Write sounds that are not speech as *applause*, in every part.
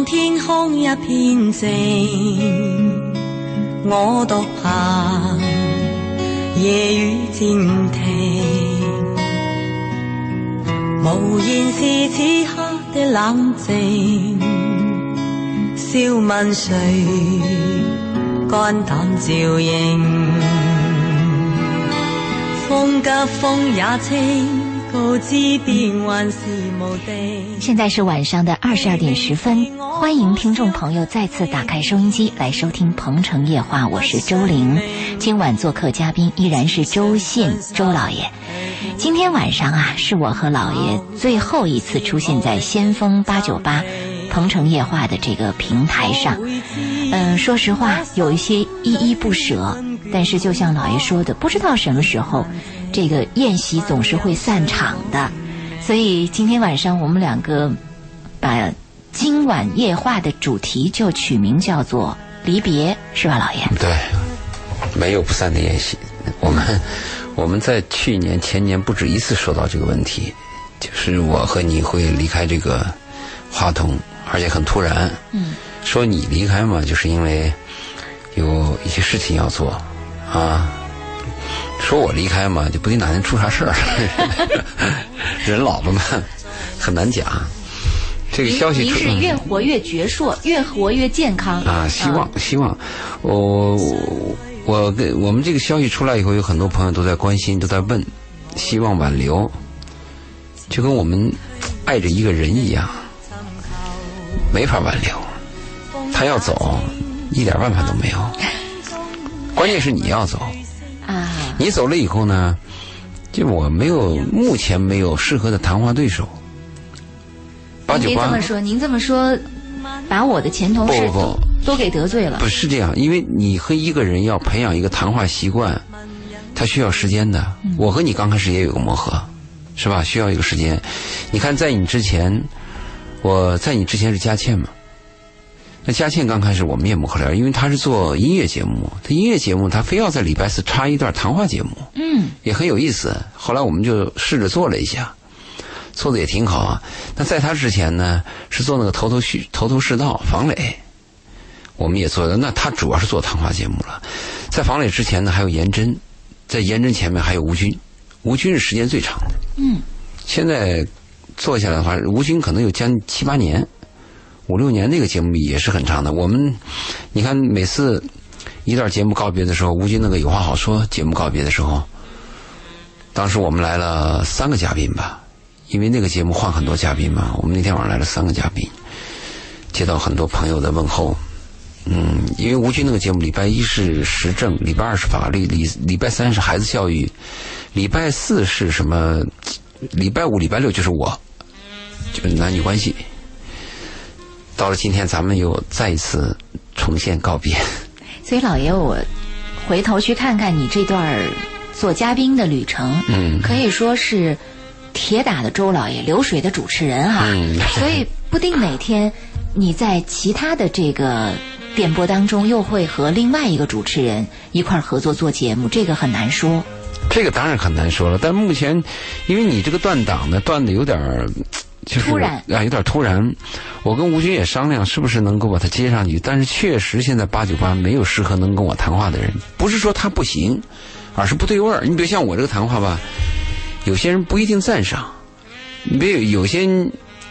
望天空一片静，我独行，夜雨渐停，无言是此刻的冷静。笑问谁肝胆照应？风急风也清。现在是晚上的二十二点十分，欢迎听众朋友再次打开收音机来收听《鹏城夜话》，我是周玲。今晚做客嘉宾依然是周信周老爷。今天晚上啊，是我和老爷最后一次出现在先锋八九八《鹏城夜话》的这个平台上。嗯，说实话，有一些依依不舍。但是，就像老爷说的，不知道什么时候。这个宴席总是会散场的，所以今天晚上我们两个把今晚夜话的主题就取名叫做离别，是吧，老爷？对，没有不散的宴席。我们 *laughs* 我们在去年、前年不止一次说到这个问题，就是我和你会离开这个话筒，而且很突然。嗯。说你离开嘛，就是因为有一些事情要做啊。说我离开嘛，就不定哪天出啥事儿。*laughs* 人老了嘛，很难讲。这个消息您是越活越矍铄，越活越健康啊！希望希望，我我跟我们这个消息出来以后，有很多朋友都在关心，都在问，希望挽留，就跟我们爱着一个人一样，没法挽留。他要走，一点办法都没有。关键是你要走啊。你走了以后呢？就我没有，目前没有适合的谈话对手。八九八。您这么说，您这么说，把我的前同事都都给得罪了。不是这样，因为你和一个人要培养一个谈话习惯，他需要时间的。我和你刚开始也有个磨合，是吧？需要一个时间。你看，在你之前，我在你之前是佳倩嘛？那佳倩刚开始我们也磨合聊，因为她是做音乐节目，她音乐节目她非要在礼拜四插一段谈话节目，嗯，也很有意思。后来我们就试着做了一下，做的也挺好啊。那在他之前呢，是做那个头头是头头是道房磊，我们也做的。那他主要是做谈话节目了。在房磊之前呢，还有颜真，在颜真前面还有吴军，吴军是时间最长的，嗯，现在做下来的话，吴军可能有将近七八年。五六年那个节目也是很长的。我们，你看每次一段节目告别的时候，吴军那个有话好说节目告别的时候，当时我们来了三个嘉宾吧，因为那个节目换很多嘉宾嘛。我们那天晚上来了三个嘉宾，接到很多朋友的问候。嗯，因为吴军那个节目礼拜一是时政，礼拜二是法律，礼礼拜三是孩子教育，礼拜四是什么？礼拜五、礼拜六就是我，就是男女关系。到了今天，咱们又再一次重现告别。*laughs* 所以，老爷，我回头去看看你这段做嘉宾的旅程，嗯，可以说是铁打的周老爷，流水的主持人哈。嗯，所以不定哪天你在其他的这个电波当中，又会和另外一个主持人一块合作做节目，这个很难说。这个当然很难说了，但目前因为你这个断档呢，断的有点儿。突然啊，有点突然。我跟吴军也商量，是不是能够把他接上去？但是确实现在八九八没有适合能跟我谈话的人。不是说他不行，而是不对味儿。你比如像我这个谈话吧，有些人不一定赞赏。你别有些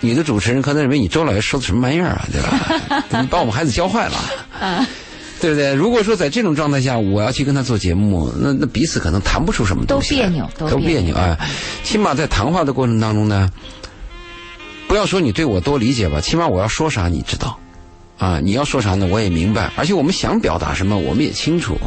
女的主持人可能认为你周老爷说的什么玩意儿啊，对吧？你 *laughs* 把我们孩子教坏了，对不对？如果说在这种状态下，我要去跟他做节目，那那彼此可能谈不出什么东西。都别扭，都别扭啊！起码在谈话的过程当中呢。不要说你对我多理解吧，起码我要说啥你知道，啊，你要说啥呢我也明白，而且我们想表达什么我们也清楚，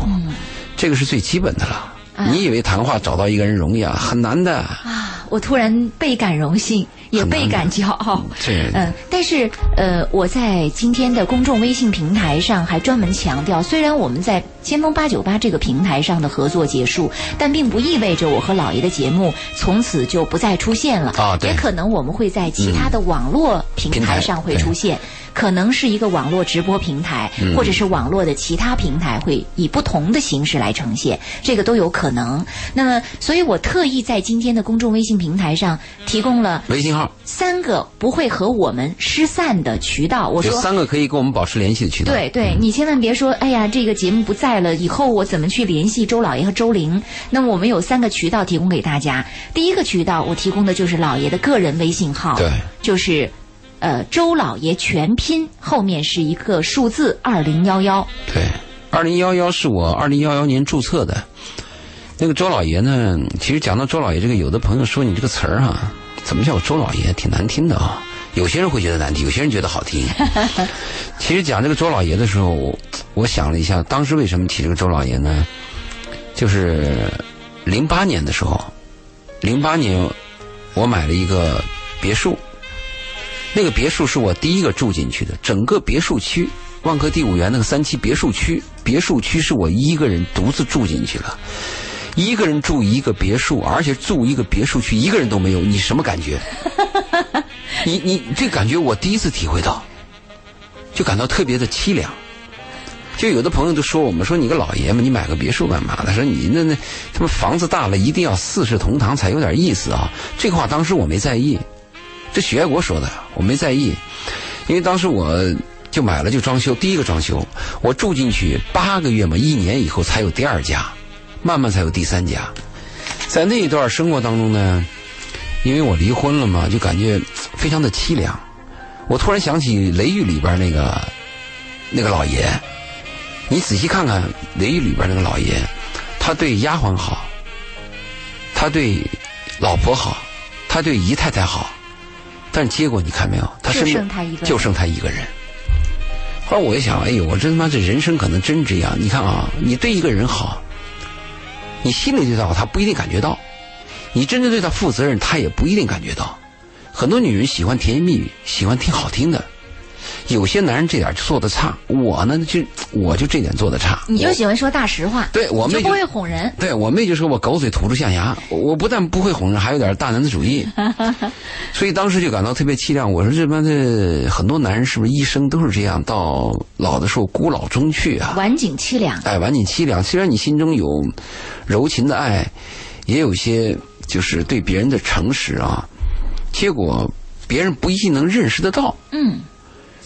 这个是最基本的了。你以为谈话找到一个人容易啊？很难的。啊，我突然倍感荣幸。也倍感骄傲。*laughs* 是。嗯，但是呃，我在今天的公众微信平台上还专门强调，虽然我们在先锋八九八这个平台上的合作结束，但并不意味着我和老爷的节目从此就不再出现了。啊，对。也可能我们会在其他的网络平台上会出现。可能是一个网络直播平台，嗯或者是网络的其他平台会以不同的形式来呈现，这个都有可能。那么，所以我特意在今天的公众微信平台上提供了微信号三个不会和我们失散的渠道。我说。三个可以跟我们保持联系的渠道。对对，你千万别说，哎呀，这个节目不在了，以后我怎么去联系周老爷和周玲？那么我们有三个渠道提供给大家。第一个渠道，我提供的就是老爷的个人微信号，对，就是呃周老爷全拼后面是一个数字二零幺幺。对，二零幺幺是我二零幺幺年注册的。那个周老爷呢？其实讲到周老爷这个，有的朋友说你这个词儿啊，怎么叫我周老爷，挺难听的啊。有些人会觉得难听，有些人觉得好听。*laughs* 其实讲这个周老爷的时候，我我想了一下，当时为什么提这个周老爷呢？就是零八年的时候，零八年我买了一个别墅，那个别墅是我第一个住进去的，整个别墅区，万科第五园那个三期别墅区，别墅区是我一个人独自住进去了，一个人住一个别墅，而且住一个别墅区一个人都没有，你什么感觉？*laughs* 你你这感觉我第一次体会到，就感到特别的凄凉。就有的朋友都说我们说你个老爷们，你买个别墅干嘛他？说你那那他妈房子大了，一定要四世同堂才有点意思啊！这个话当时我没在意，这许爱国说的，我没在意，因为当时我就买了就装修，第一个装修，我住进去八个月嘛，一年以后才有第二家，慢慢才有第三家。在那一段生活当中呢，因为我离婚了嘛，就感觉非常的凄凉。我突然想起《雷狱》里边那个那个老爷，你仔细看看《雷狱》里边那个老爷，他对丫鬟好，他对老婆好，他对姨太太好，但结果你看没有，他身就边就剩他一个人。后来我一想，哎呦，我真他妈这人生可能真这样。你看啊，你对一个人好，你心里对他好，他不一定感觉到；你真正对他负责任，他也不一定感觉到。很多女人喜欢甜言蜜语，喜欢听好听的。有些男人这点就做的差，我呢就我就这点做的差。你就喜欢说大实话，对我妹就就不会哄人。对我妹就说我狗嘴吐出象牙，我我不但不会哄人，还有点大男子主义，*laughs* 所以当时就感到特别凄凉。我说这帮的很多男人是不是一生都是这样，到老的时候孤老终去啊？晚景凄凉，哎，晚景凄凉。虽然你心中有柔情的爱，也有些就是对别人的诚实啊，结果别人不一定能认识得到。嗯，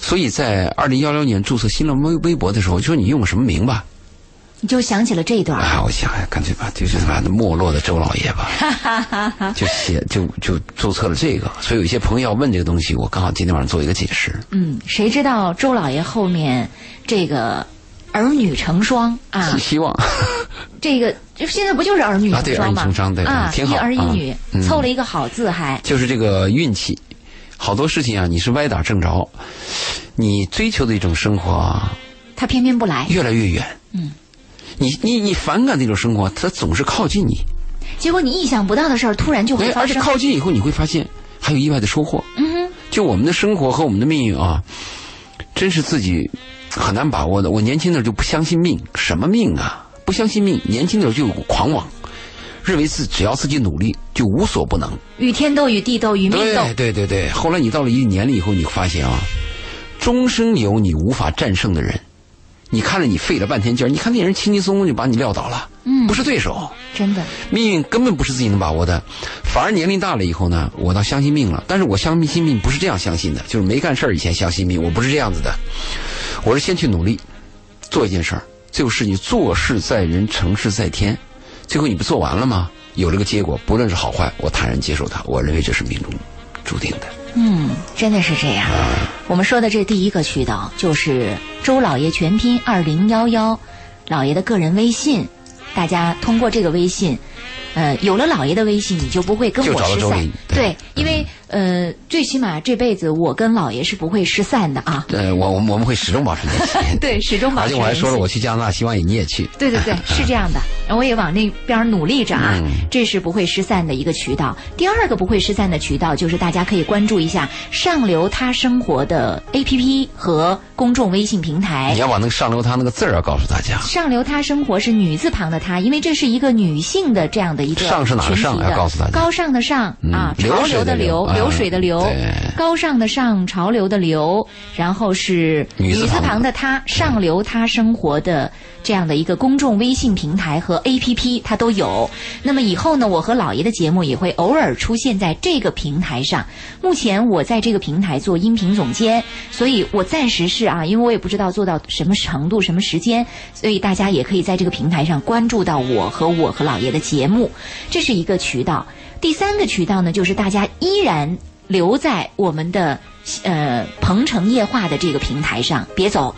所以在二零幺六年注册新浪微微博的时候，就说你用个什么名吧？你就想起了这一段。啊，我想哎，干脆吧，就是他妈的没落的周老爷吧，*laughs* 就写就就注册了这个。所以有一些朋友要问这个东西，我刚好今天晚上做一个解释。嗯，谁知道周老爷后面这个儿女成双啊希？望 *laughs* 这个就现在不就是儿女啊对成双吗？儿女成双对啊，挺好一儿一啊女，嗯凑了一个好字还。就是这个运气，好多事情啊，你是歪打正着，你追求的一种生活啊，他偏偏不来，越来越远。嗯，你你你反感那种生活，它总是靠近你，结果你意想不到的事儿突然就会哎，而且发生。靠近以后，你会发现还有意外的收获。嗯哼，就我们的生活和我们的命运啊，真是自己很难把握的。我年轻的时候就不相信命，什么命啊？不相信命，年轻的时候就有狂妄，认为自只要自己努力就无所不能。与天斗，与地斗，与命斗。对对对对。后来你到了一定年龄以后，你发现啊，终生有你无法战胜的人。你看着你费了半天劲儿，你看那人轻轻松松就把你撂倒了，嗯不是对手。真的，命运根本不是自己能把握的，反而年龄大了以后呢，我倒相信命了。但是我相信命不是这样相信的，就是没干事儿以前相信命，我不是这样子的。我是先去努力做一件事儿，最后是你做事在人，成事在天。最后你不做完了吗？有了个结果，不论是好坏，我坦然接受它。我认为这是命中注定的。嗯，真的是这样。我们说的这第一个渠道就是周老爷全拼二零幺幺，老爷的个人微信，大家通过这个微信。呃，有了老爷的微信，你就不会跟我失散对，因为呃，最起码这辈子我跟姥爷是不会失散的啊。呃，我我们我们会始终保持联系。*laughs* 对，始终保持联系。而且我还说了，我去加拿大，希望你也去。对对对，是这样的，我也往那边努力着啊，嗯这是不会失散的一个渠道。第二个不会失散的渠道，就是大家可以关注一下上流他生活的 APP 和公众微信平台你。要把那个上流他那个字儿要告诉大家。上流他生活是女字旁的她，因为这是一个女性的的这样的一个上是哪个上要告诉大家高尚的尚嗯啊，潮流的流啊流，水的流，高尚的上，潮流的流，然后是女字旁旁的他，上流他生活的这样的一个公众微信平台和 APP，它都有。那么以后呢，我和老爷的节目也会偶尔出现在这个平台上。目前我在这个平台做音频总监，所以我暂时是啊，因为我也不知道做到什么程度、什么时间，所以大家也可以在这个平台上关注到我和我和老爷的节目，这是一个渠道。第三个渠道呢，就是大家依然留在我们的呃鹏城夜话的这个平台上，别走。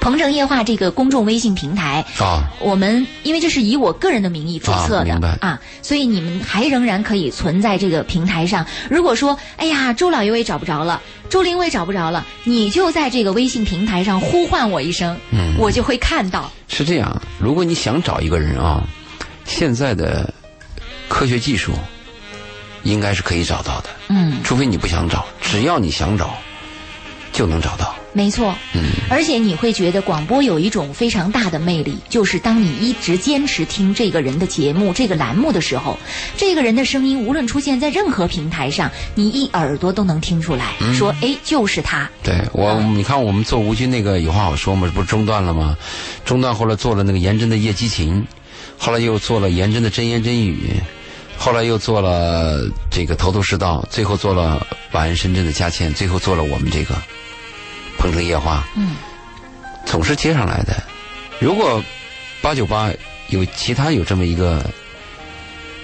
鹏城夜话这个公众微信平台，啊，我们因为这是以我个人的名义注册的啊啊，所以你们还仍然可以存在这个平台上。如果说，哎呀，周老爷我也找不着了，周林我也找不着了，你就在这个微信平台上呼唤我一声，嗯我就会看到。是这样。如果你想找一个人啊，现在的科学技术应该是可以找到的，嗯，除非你不想找，只要你想找，就能找到。没错，嗯，而且你会觉得广播有一种非常大的魅力，就是当你一直坚持听这个人的节目、这个栏目的时候，这个人的声音无论出现在任何平台上，你一耳朵都能听出来，嗯。说哎，就是他。对我，嗯。你看我们做吴军那个有话好说嘛，不是中断了吗？中断后来做了那个颜真的夜激情，后来又做了颜真的真言真语，后来又做了这个头头是道，最后做了晚安深圳的佳倩，最后做了我们这个鹏城夜话，嗯，总是接上来的。如果八九八有其他有这么一个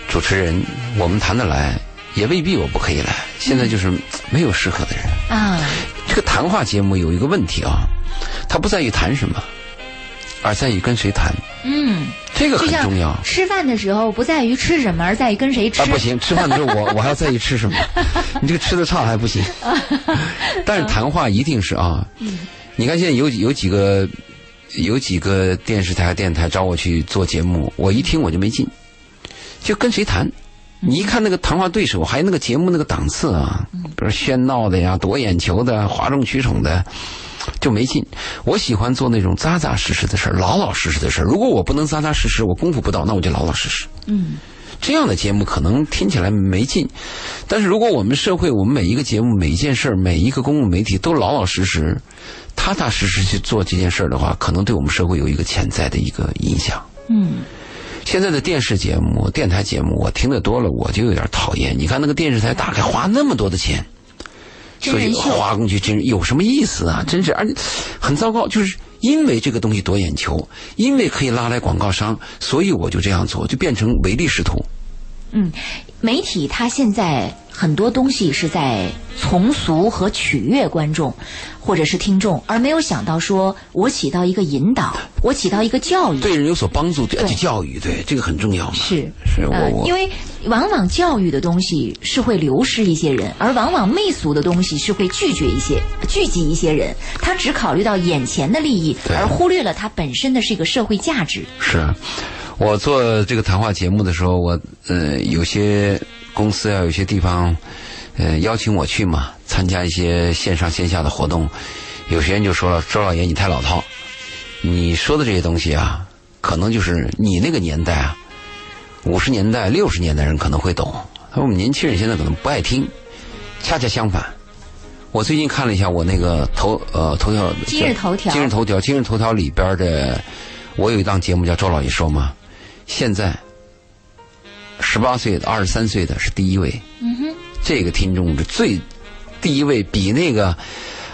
主持人，我们谈得来，也未必我不可以来。现在就是没有适合的人。啊，这个谈话节目有一个问题啊，它不在于谈什么，而在于跟谁谈，嗯，这个很重要。吃饭的时候不在于吃什么，而在于跟谁吃。啊，不行，吃饭的时候我 *laughs* 我还要在意吃什么，*laughs* 你这个吃的差还不行。*laughs* 但是谈话一定是啊，你看现在有有几个有几个电视台、电台找我去做节目，我一听我就没劲，就跟谁谈。你一看那个谈话对手，还有那个节目那个档次啊，比如喧闹的呀、夺眼球的、哗众取宠的，就没劲。我喜欢做那种扎扎实实的事儿，老老实实的事儿。如果我不能扎扎实实，我功夫不到，那我就老老实实。嗯，这样的节目可能听起来没劲，但是如果我们社会，我们每一个节目、每一件事儿、每一个公共媒体都老老实实、踏踏实实去做这件事儿的话，可能对我们社会有一个潜在的一个影响。嗯，现在的电视节目、电台节目，我听得多了，我就有点讨厌。你看那个电视台打开花那么多的钱，所以花过去真有什么意思啊？真是，而且很糟糕，就是因为这个东西夺眼球，因为可以拉来广告商，所以我就这样做，就变成唯利是图。嗯，媒体它现在很多东西是在从俗和取悦观众或者是听众，而没有想到说我起到一个引导，我起到一个教育。对人有所帮助，对教育，对这个很重要嘛。是是我呃，我因为往往教育的东西是会流失一些人，而往往媚俗的东西是会拒绝一些、聚集一些人。他只考虑到眼前的利益，对而忽略了它本身的是一个社会价值。是我做这个谈话节目的时候，我呃有些公司啊，有些地方呃邀请我去嘛，参加一些线上线下的活动。有些人就说了：“周老爷，你太老套，你说的这些东西啊，可能就是你那个年代啊，五十年代、六十年代人可能会懂，而我们年轻人现在可能不爱听。恰恰相反，我最近看了一下我那个头呃头条今日头条。今日头条今日头条里边的，我有一档节目叫《周老爷说》嘛，现在十八岁的、二十三岁的是第一位，嗯哼，这个听众是最第一位，比那个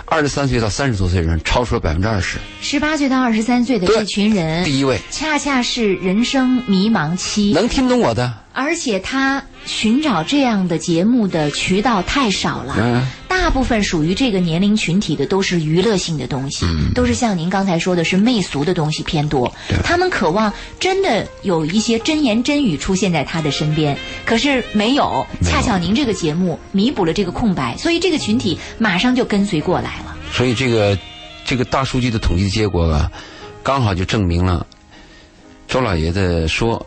二十三岁到三十多岁人超出了百分之二十，十八岁到二十三岁的对这群人，第一位，恰恰是人生迷茫期，能听懂我的，而且他寻找这样的节目的渠道太少了。嗯。大部分属于这个年龄群体的都是娱乐性的东西，都是像您刚才说的是媚俗的东西偏多。他们渴望真的有一些真言真语出现在他的身边，可是没有。没有恰巧您这个节目弥补了这个空白，所以这个群体马上就跟随过来了。所以这个这个大数据的统计结果啊，刚好就证明了周老爷子说，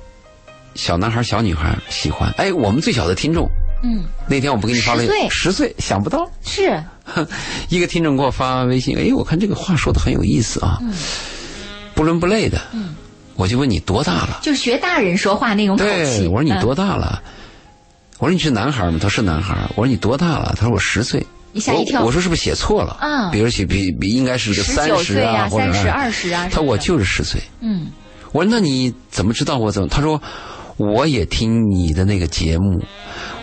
小男孩、小女孩喜欢。哎，我们最小的听众，嗯，那天我不给你发了10岁十岁，想不到是，*laughs* 一个听众给我发微信，哎，我看这个话说的很有意思啊，不伦不类的。嗯我就问你多大了？就学大人说话那种口气。对，我说你嗯多大了？我说你是男孩吗？他说是男孩。我说你多大了？他说我十岁。你吓一跳我我说是不是写错了？啊比如写比比应该是个三十啊，或者三十、二十啊。他说我就是十岁。嗯，我说那你怎么知道我怎么？他说我也听你的那个节目，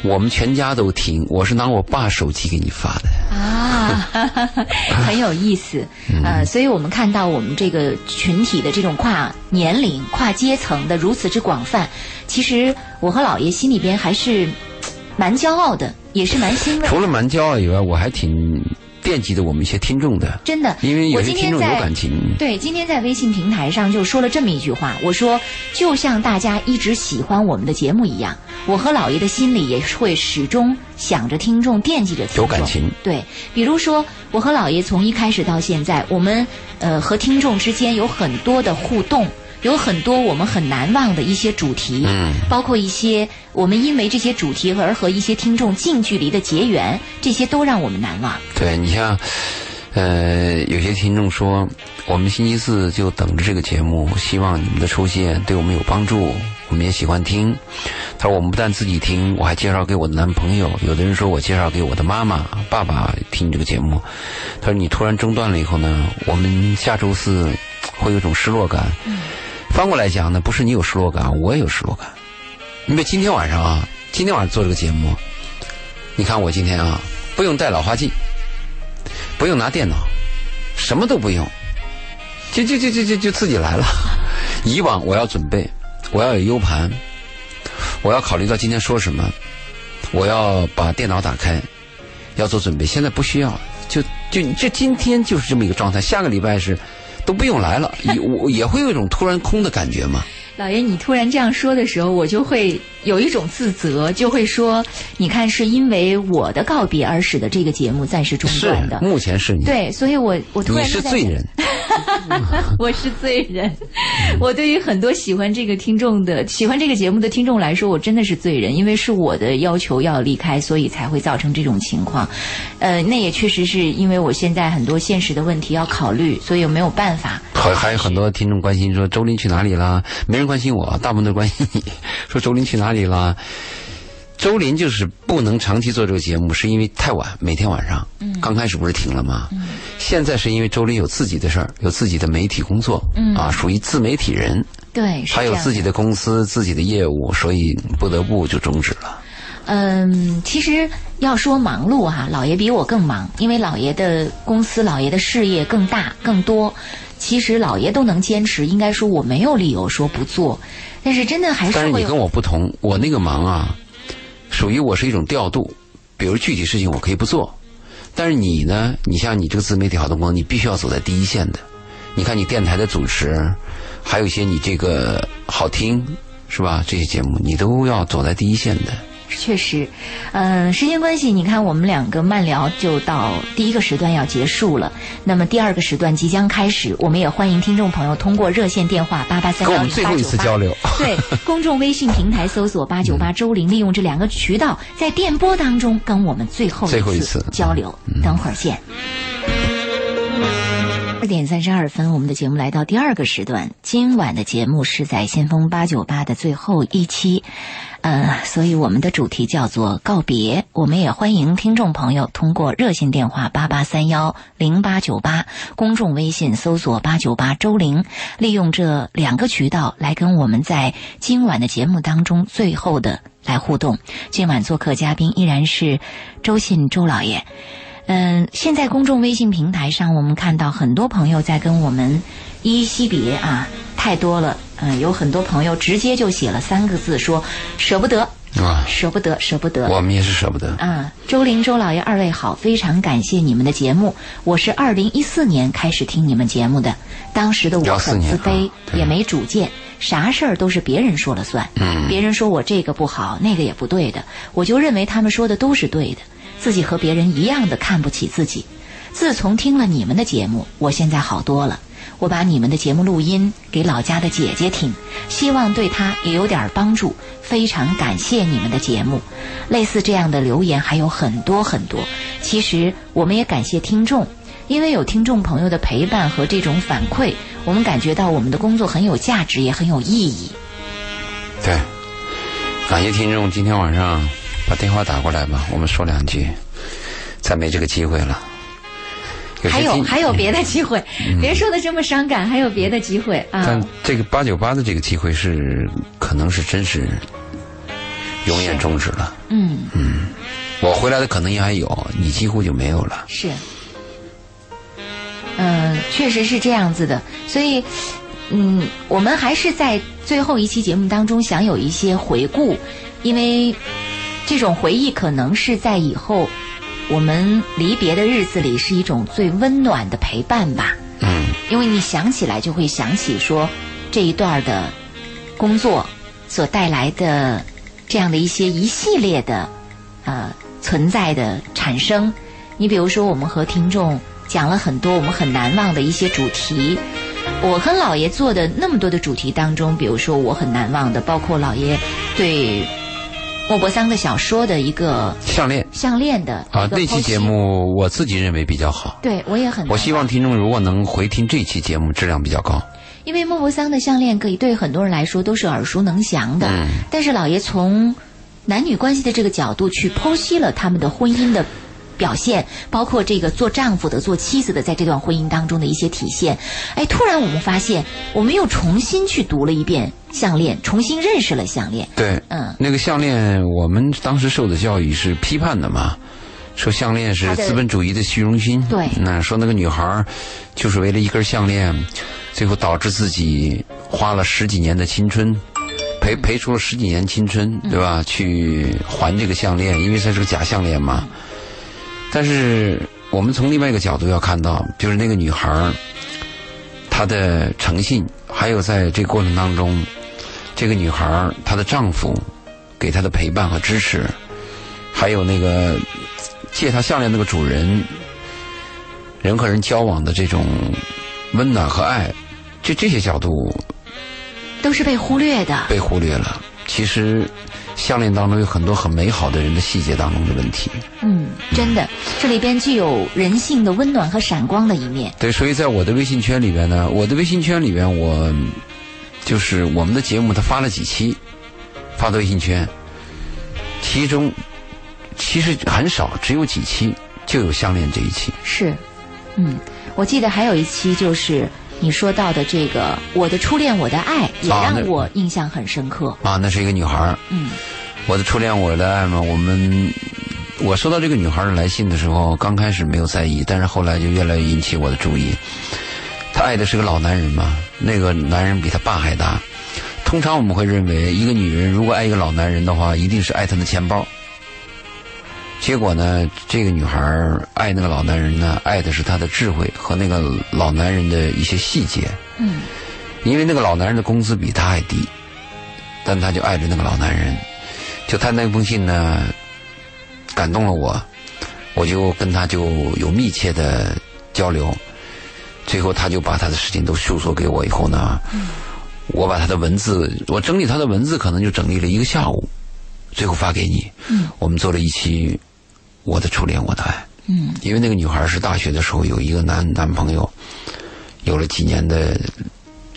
我们全家都听。我是拿我爸手机给你发的。啊，*laughs* 很有意思。嗯呃，所以我们看到我们这个群体的这种跨年龄、跨阶层的如此之广泛，其实我和姥爷心里边还是蛮骄傲的，也是蛮欣慰。除了蛮骄傲以外，我还挺惦记着我们一些听众的，真的，因为有我些听众有今天在感情。对，今天在微信平台上就说了这么一句话，我说就像大家一直喜欢我们的节目一样，我和老爷的心里也会始终想着听众，惦记着听众。有感情对，比如说我和老爷从一开始到现在，我们呃和听众之间有很多的互动。有很多我们很难忘的一些主题，嗯，包括一些我们因为这些主题而和一些听众近距离的结缘，这些都让我们难忘。对你像，呃，有些听众说，我们星期四就等着这个节目，希望你们的出现对我们有帮助，我们也喜欢听。他说我们不但自己听，我还介绍给我的男朋友。有的人说我介绍给我的妈妈、爸爸听这个节目。他说你突然中断了以后呢，我们下周四会有一种失落感。嗯翻过来讲呢，不是你有失落感，我也有失落感。因为今天晚上啊，今天晚上做这个节目，你看我今天啊，不用带老花镜。不用拿电脑，什么都不用，就就就就就就自己来了。以往我要准备，我要有 U 盘，我要考虑到今天说什么，我要把电脑打开，要做准备。现在不需要，就就就今天就是这么一个状态。下个礼拜是都不用来了，也我也会有一种突然空的感觉嘛。老爷，你突然这样说的时候，我就会有一种自责，就会说，你看，是因为我的告别而使得这个节目暂时中断的。目前是你，对，所以我我突你然就在想，*laughs* 是罪人。我是罪人。我对于很多喜欢这个听众的、喜欢这个节目的听众来说，我真的是罪人，因为是我的要求要离开，所以才会造成这种情况。呃，那也确实是因为我现在很多现实的问题要考虑，所以我没有办法。还还有很多听众关心说周林去哪里了？没人关心我，大部分都关心你，说周林去哪里啦？周林就是不能长期做这个节目，是因为太晚，每天晚上。嗯。刚开始不是停了吗？嗯。现在是因为周林有自己的事儿，有自己的媒体工作。嗯。啊，属于自媒体人，对，是还有自己的公司、自己的业务，所以不得不就终止了。嗯，其实要说忙碌哈、老爷比我更忙，因为老爷的公司、老爷的事业更大更多。其实老爷都能坚持，应该说我没有理由说不做。但是真的还是但是你跟我不同，我那个忙啊，属于我是一种调度，比如具体事情我可以不做，但是你呢，你像你这个自媒体好多工，你必须要走在第一线的。你看你电台的主持，还有一些你这个好听是吧？这些节目你都要走在第一线的。确实，嗯、时间关系，你看我们两个慢聊就到第一个时段要结束了，那么第二个时段即将开始，我们也欢迎听众朋友通过热线电话八八三跟幺零八我们最后一次九八。交流，对，*laughs* 公众微信平台搜索八九八周玲，利用这两个渠道，在电波当中跟我们最后最后一次交流。等会儿见。二点三十二分，我们的节目来到第二个时段。今晚的节目是在先锋八九八的最后一期，呃，所以我们的主题叫做告别。我们也欢迎听众朋友通过热线电话八八三幺零八九八，公众微信搜索八九八周玲，利用这两个渠道来跟我们在今晚的节目当中最后的来互动。今晚做客嘉宾依然是周信周老爷。嗯，现在公众微信平台上，我们看到很多朋友在跟我们依依惜别啊，太多了。嗯，有很多朋友直接就写了三个字，说舍不得，啊，舍不得，舍不得。我们也是舍不得。啊，周玲、周老爷二位好，非常感谢你们的节目。我是二零一四年开始听你们节目的，当时的我很自卑啊，也没主见，啥事儿都是别人说了算。嗯别人说我这个不好，那个也不对的，我就认为他们说的都是对的，自己和别人一样的看不起自己。自从听了你们的节目，我现在好多了。我把你们的节目录音给老家的姐姐听，希望对她也有点帮助。非常感谢你们的节目，类似这样的留言还有很多很多。其实我们也感谢听众，因为有听众朋友的陪伴和这种反馈，我们感觉到我们的工作很有价值，也很有意义。对，感谢听众今天晚上把电话打过来吧，我们说两句，再没这个机会了。还有还有别的机会，别说的这么伤感，还有别的机会啊！但这个八九八的这个机会是，可能是真是永远终止了。嗯嗯，我回来的可能也还有，你几乎就没有了。是，嗯，确实是这样子的。所以，嗯，我们还是在最后一期节目当中想有一些回顾，因为这种回忆可能是在以后。我们离别的日子里是一种最温暖的陪伴吧。嗯，因为你想起来就会想起说这一段的工作所带来的这样的一些一系列的呃存在的产生。你比如说，我们和听众讲了很多我们很难忘的一些主题。我和姥爷做的那么多的主题当中，比如说我很难忘的，包括姥爷对。莫泊桑的小说的一个项链，项链的啊，那期节目我自己认为比较好。对我也很。我希望听众如果能回听这期节目，质量比较高。因为莫泊桑的项链可以对很多人来说都是耳熟能详的，但是老爷从男女关系的这个角度去剖析了他们的婚姻的。表现包括这个做丈夫的、做妻子的，在这段婚姻当中的一些体现。哎，突然我们发现，我们又重新去读了一遍项链，重新认识了项链。对，嗯，那个项链，我们当时受的教育是批判的嘛，说项链是资本主义的虚荣心。对，那说那个女孩就是为了一根项链，最后导致自己花了十几年的青春，赔赔出了十几年青春，对吧？去还这个项链，因为它是个假项链嘛。但是我们从另外一个角度要看到，就是那个女孩儿，她的诚信，还有在这个过程当中，这个女孩儿她的丈夫给她的陪伴和支持，还有那个借她项链那个主人，人和人交往的这种温暖和爱，就这些角度都是被忽略的，被忽略了。其实。项链当中有很多很美好的人的细节当中的问题。嗯，真的，这里边具有人性的温暖和闪光的一面。对，所以在我的微信圈里边呢，我的微信圈里边，我就是我们的节目，他发了几期，发到微信圈，其中其实很少，只有几期就有项链这一期。是，嗯，我记得还有一期就是。你说到的这个，我的初恋，我的爱，也让我印象很深刻。啊，那是一个女孩嗯，我的初恋，我的爱嘛。我们，我收到这个女孩的来信的时候，刚开始没有在意，但是后来就越来越引起我的注意。她爱的是个老男人嘛，那个男人比她爸还大。通常我们会认为，一个女人如果爱一个老男人的话，一定是爱他的钱包。结果呢，这个女孩爱那个老男人呢，爱的是他的智慧和那个老男人的一些细节。嗯，因为那个老男人的工资比他还低，但他就爱着那个老男人。就他那封信呢，感动了我，我就跟他就有密切的交流。最后，他就把他的事情都诉说给我以后呢，我把他的文字，我整理他的文字，可能就整理了一个下午，最后发给你。嗯，我们做了一期。我的初恋，我的爱。嗯，因为那个女孩是大学的时候有一个男男朋友，有了几年的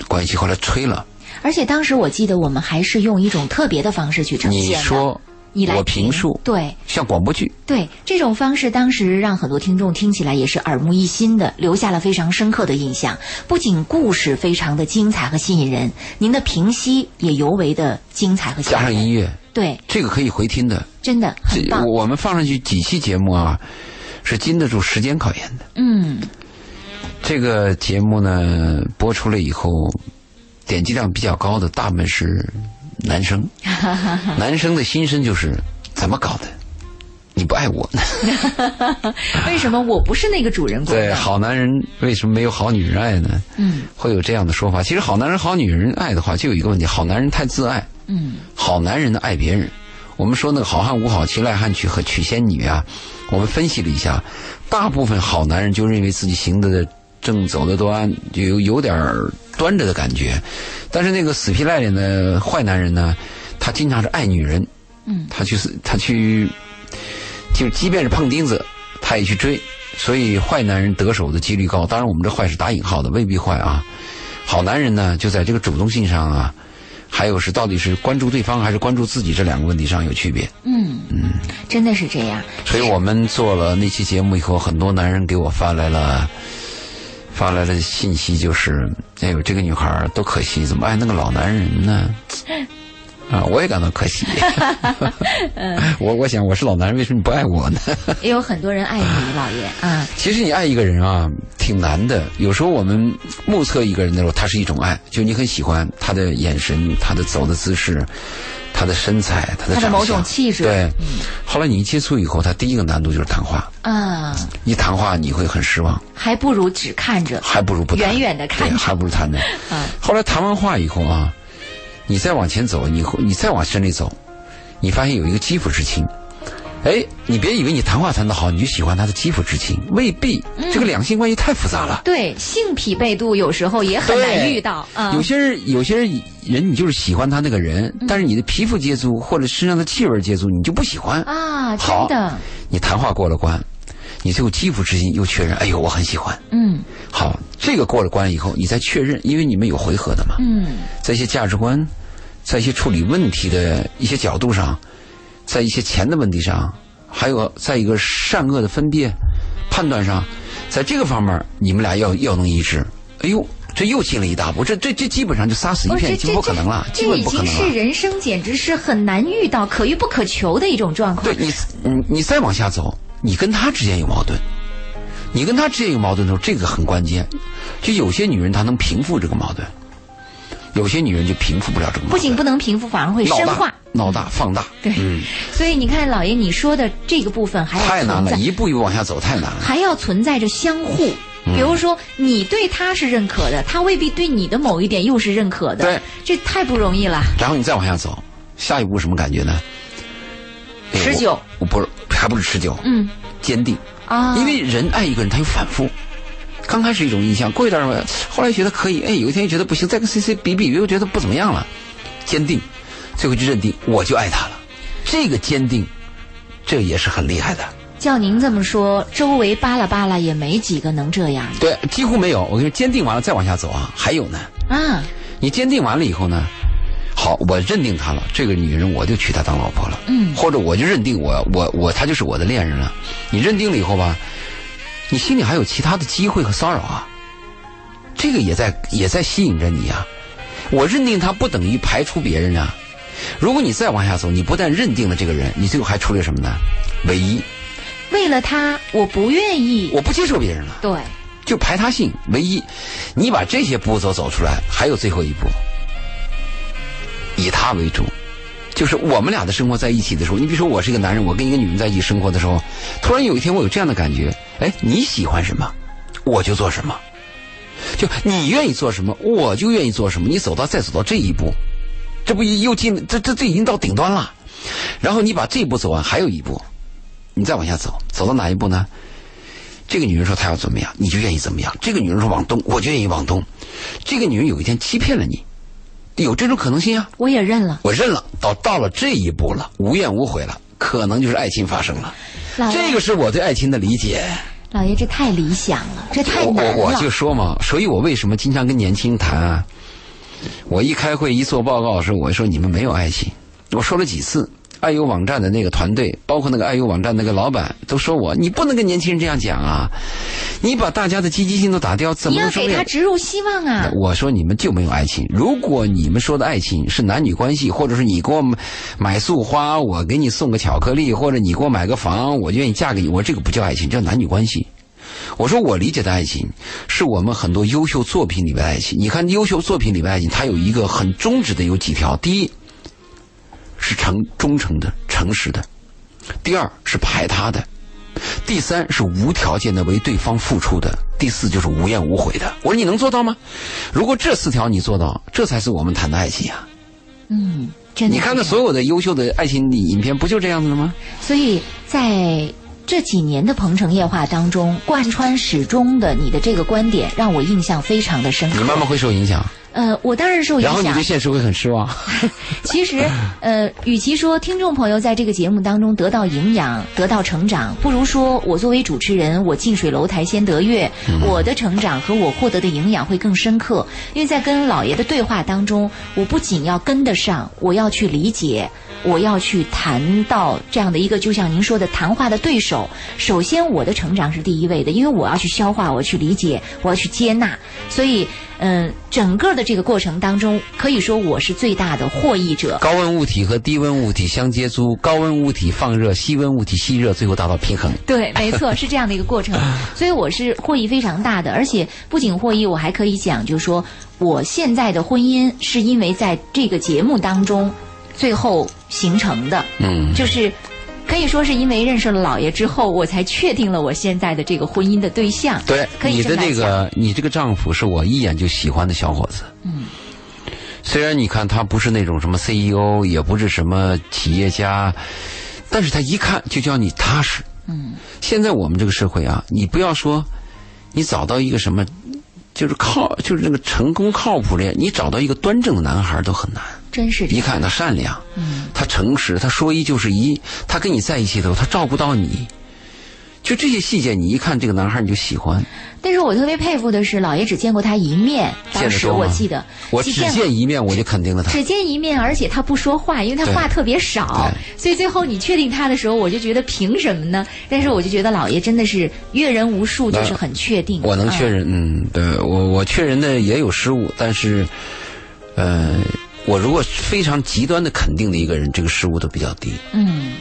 关系，后来吹了。而且当时我记得我们还是用一种特别的方式去呈现你说，你来我评述，对，像广播剧。对，这种方式当时让很多听众听起来也是耳目一新的，留下了非常深刻的印象。不仅故事非常的精彩和吸引人，您的评析也尤为的精彩和吸引人。加上音乐。对，这个可以回听的，真的很棒。我们放上去几期节目啊，是经得住时间考验的。嗯，这个节目呢播出了以后，点击量比较高的大部分是男生，*laughs* 男生的心声就是怎么搞的？你不爱我呢？*laughs* 为什么我不是那个主人公？对，好男人为什么没有好女人爱呢？嗯，会有这样的说法。其实好男人、好女人爱的话，就有一个问题：好男人太自爱。嗯，好男人呢爱别人，我们说那个好汉无好妻赖汉娶和娶仙女啊，我们分析了一下，大部分好男人就认为自己行得正走得端，就有有点端着的感觉，但是那个死皮赖脸的坏男人呢，他经常是爱女人，嗯，他去他去，就即便是碰钉子，他也去追，所以坏男人得手的几率高。当然，我们这坏是打引号的，未必坏啊。好男人呢，就在这个主动性上啊，还有是到底是关注对方还是关注自己这两个问题上有区别。嗯嗯，真的是这样。所以我们做了那期节目以后，很多男人给我发来了发来了信息，就是哎呦，这个女孩儿多可惜，怎么爱那个老男人呢？啊，我也感到可惜。*laughs* 我我想，我是老男人，为什么你不爱我呢？*laughs* 也有很多人爱你，老爷啊。其实你爱一个人啊，挺难的。有时候我们目测一个人的时候，他是一种爱，就你很喜欢他的眼神、他的走的姿势、他的身材、他的他的某种气质。对，后来你一接触以后，他第一个难度就是谈话。啊，一谈话你会很失望，还不如只看着，还不如不谈远远的看着对还不如谈着。啊 *laughs* 后来谈完话以后啊，你再往前走，你会你再往深里走，你发现有一个肌肤之亲。哎，你别以为你谈话谈得好，你就喜欢他的肌肤之亲，未必。嗯这个两性关系太复杂了。对性匹配度有时候也很难遇到嗯。有些人，有些人人你就是喜欢他那个人，嗯但是你的皮肤接触或者身上的气味接触，你就不喜欢。啊，真好的，你谈话过了关，你最后肌肤之亲又确认，哎呦，我很喜欢。嗯好，这个过了关以后，你再确认，因为你们有回合的嘛，嗯在一些价值观，在一些处理问题的一些角度上，在一些钱的问题上，还有在一个善恶的分辨、判断上，在这个方面，你们俩要要能一致。哎呦，这又进了一大步，这这这基本上就杀死一哦，片，已经不可能了，这基本这已经是不可能了。人生简直是很难遇到、可遇不可求的一种状况对。你，你你再往下走，你跟他之间有矛盾，你跟他之间有矛盾的时候，这个很关键。就有些女人她能平复这个矛盾，有些女人就平复不了这个矛盾。不仅不能平复，反而会深化。、闹大、放大，对，嗯，所以你看，老爷你说的这个部分还要太难了，一步一步往下走太难了。还要存在着相互。嗯比如说，你对他是认可的，他未必对你的某一点又是认可的。对，这太不容易了。然后你再往下走，下一步什么感觉呢？哎持久我，我不是，还不是持久，嗯坚定。啊，因为人爱一个人，他有反复。刚开始一种印象，过一段时间后来觉得可以，哎，有一天又觉得不行，再跟 C C 比比，又觉得不怎么样了。坚定，最后就认定我就爱他了。这个坚定，这也是很厉害的。叫您这么说，周围扒拉扒拉也没几个能这样对，几乎没有。我跟你说，坚定完了再往下走啊，还有呢。啊。你坚定完了以后呢，好，我认定她了，这个女人我就娶她当老婆了，嗯或者我就认定我我我她就是我的恋人了。你认定了以后吧，你心里还有其他的机会和骚扰啊，这个也在也在吸引着你啊。我认定他不等于排除别人啊。如果你再往下走，你不但认定了这个人，你最后还出了什么呢？唯一，为了他，我不愿意。我不接受别人了。对，就排他性唯一，你把这些步骤走出来，还有最后一步，以他为主，就是我们俩的生活在一起的时候，你比如说我是一个男人，我跟一个女人在一起生活的时候，突然有一天我有这样的感觉，哎，你喜欢什么，我就做什么，就你愿意做什么，我就愿意做什么，你走到再走到这一步，这不又进这这这已经到顶端了，然后你把这一步走完，还有一步，你再往下走，走到哪一步呢？这个女人说她要怎么样，你就愿意怎么样。这个女人说往东，我就愿意往东。这个女人有一天欺骗了你，有这种可能性啊，我也认了。我认了。到到了这一步了，无怨无悔了，可能就是爱情发生了。这个是我对爱情的理解。老爷，这太理想了，这太我难了。我我就说嘛，所以我为什么经常跟年轻人谈啊？我一开会一做报告的时候，我说你们没有爱情，我说了几次。爱优网站的那个团队，包括那个爱优网站那个老板，都说我你不能跟年轻人这样讲啊！你把大家的积极性都打掉，怎么能说有他植入希望啊！我说你们就没有爱情。如果你们说的爱情是男女关系，或者是你给我买束花，我给你送个巧克力，或者你给我买个房，我愿意嫁给你，我这个不叫爱情，叫男女关系。我说我理解的爱情，是我们很多优秀作品里面的爱情。你看优秀作品里面的爱情，它有一个很宗旨的有几条：第一是诚忠诚的、诚实的；第二是排他的；第三是无条件的为对方付出的；第四就是无怨无悔的。我说你能做到吗？如果这四条你做到，这才是我们谈的爱情啊！嗯，真的。你看看所有的优秀的爱情影片，不就这样子的吗？所以在这几年的《鹏城夜话》当中，贯穿始终的你的这个观点，让我印象非常的深刻。你慢慢会受影响。呃，我当然受影然后你响对。现实会很失望。*laughs* 其实，呃，与其说听众朋友在这个节目当中得到营养、得到成长，不如说我作为主持人，我近水楼台先得月，我的成长和我获得的营养会更深刻。因为在跟老爷的对话当中，我不仅要跟得上，我要去理解。我要去谈到这样的一个，就像您说的谈话的对手。首先，我的成长是第一位的，因为我要去消化，我要去理解，我要去接纳。所以，嗯、整个的这个过程当中，可以说我是最大的获益者。高温物体和低温物体相接触，高温物体放热，低温物体吸热，最后达到平衡。对，没错，是这样的一个过程，*laughs* 所以我是获益非常大的，而且不仅获益，我还可以讲，就是说我现在的婚姻是因为在这个节目当中最后形成的，嗯，就是可以说是因为认识了老爷之后，我才确定了我现在的这个婚姻的对象。对，可以你的这么来讲这个，你这个丈夫是我一眼就喜欢的小伙子。嗯，虽然你看他不是那种什么 CEO，也不是什么企业家，但是他一看就叫你踏实。嗯，现在我们这个社会啊，你不要说你找到一个什么，就是靠，就是那个成功靠谱的，你找到一个端正的男孩都很难。一真是你。看他善良，他诚实，他说一就是一，他跟你在一起的时候，他照顾到你，就这些细节，你一看这个男孩你就喜欢。但是我特别佩服的是，老爷只见过他一面，当时我记得，我只见一面，我就肯定了他。只见一面，而且他不说话，因为他话特别少，所以最后你确定他的时候，我就觉得凭什么呢？但是我就觉得老爷真的是阅人无数，就是很确定。我能确嗯。认，嗯，对我我确认的也有失误，但是，呃，我如果非常极端的肯定的一个人，这个失误都比较低。嗯，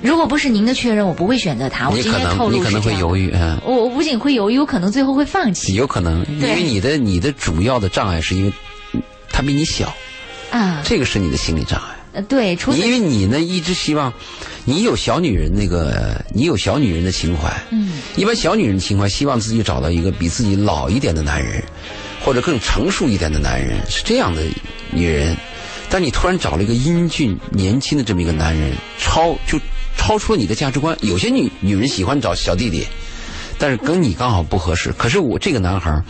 如果不是您的确认，我不会选择他。我你可今天你可能会犹豫，嗯，我我不仅会犹豫，我可能最后会放弃有可能，因为你的你的主要的障碍是因为嗯他比你小，啊。这个是你的心理障碍。呃对，除此因为你呢一直希望，你有小女人那个，你有小女人的情怀。嗯，一般小女人情怀希望自己找到一个比自己老一点的男人，或者更成熟一点的男人，是这样的女人。但你突然找了一个英俊年轻的这么一个男人，超就超出了你的价值观。有些女女人喜欢找小弟弟，但是跟你刚好不合适。可是我这个男孩，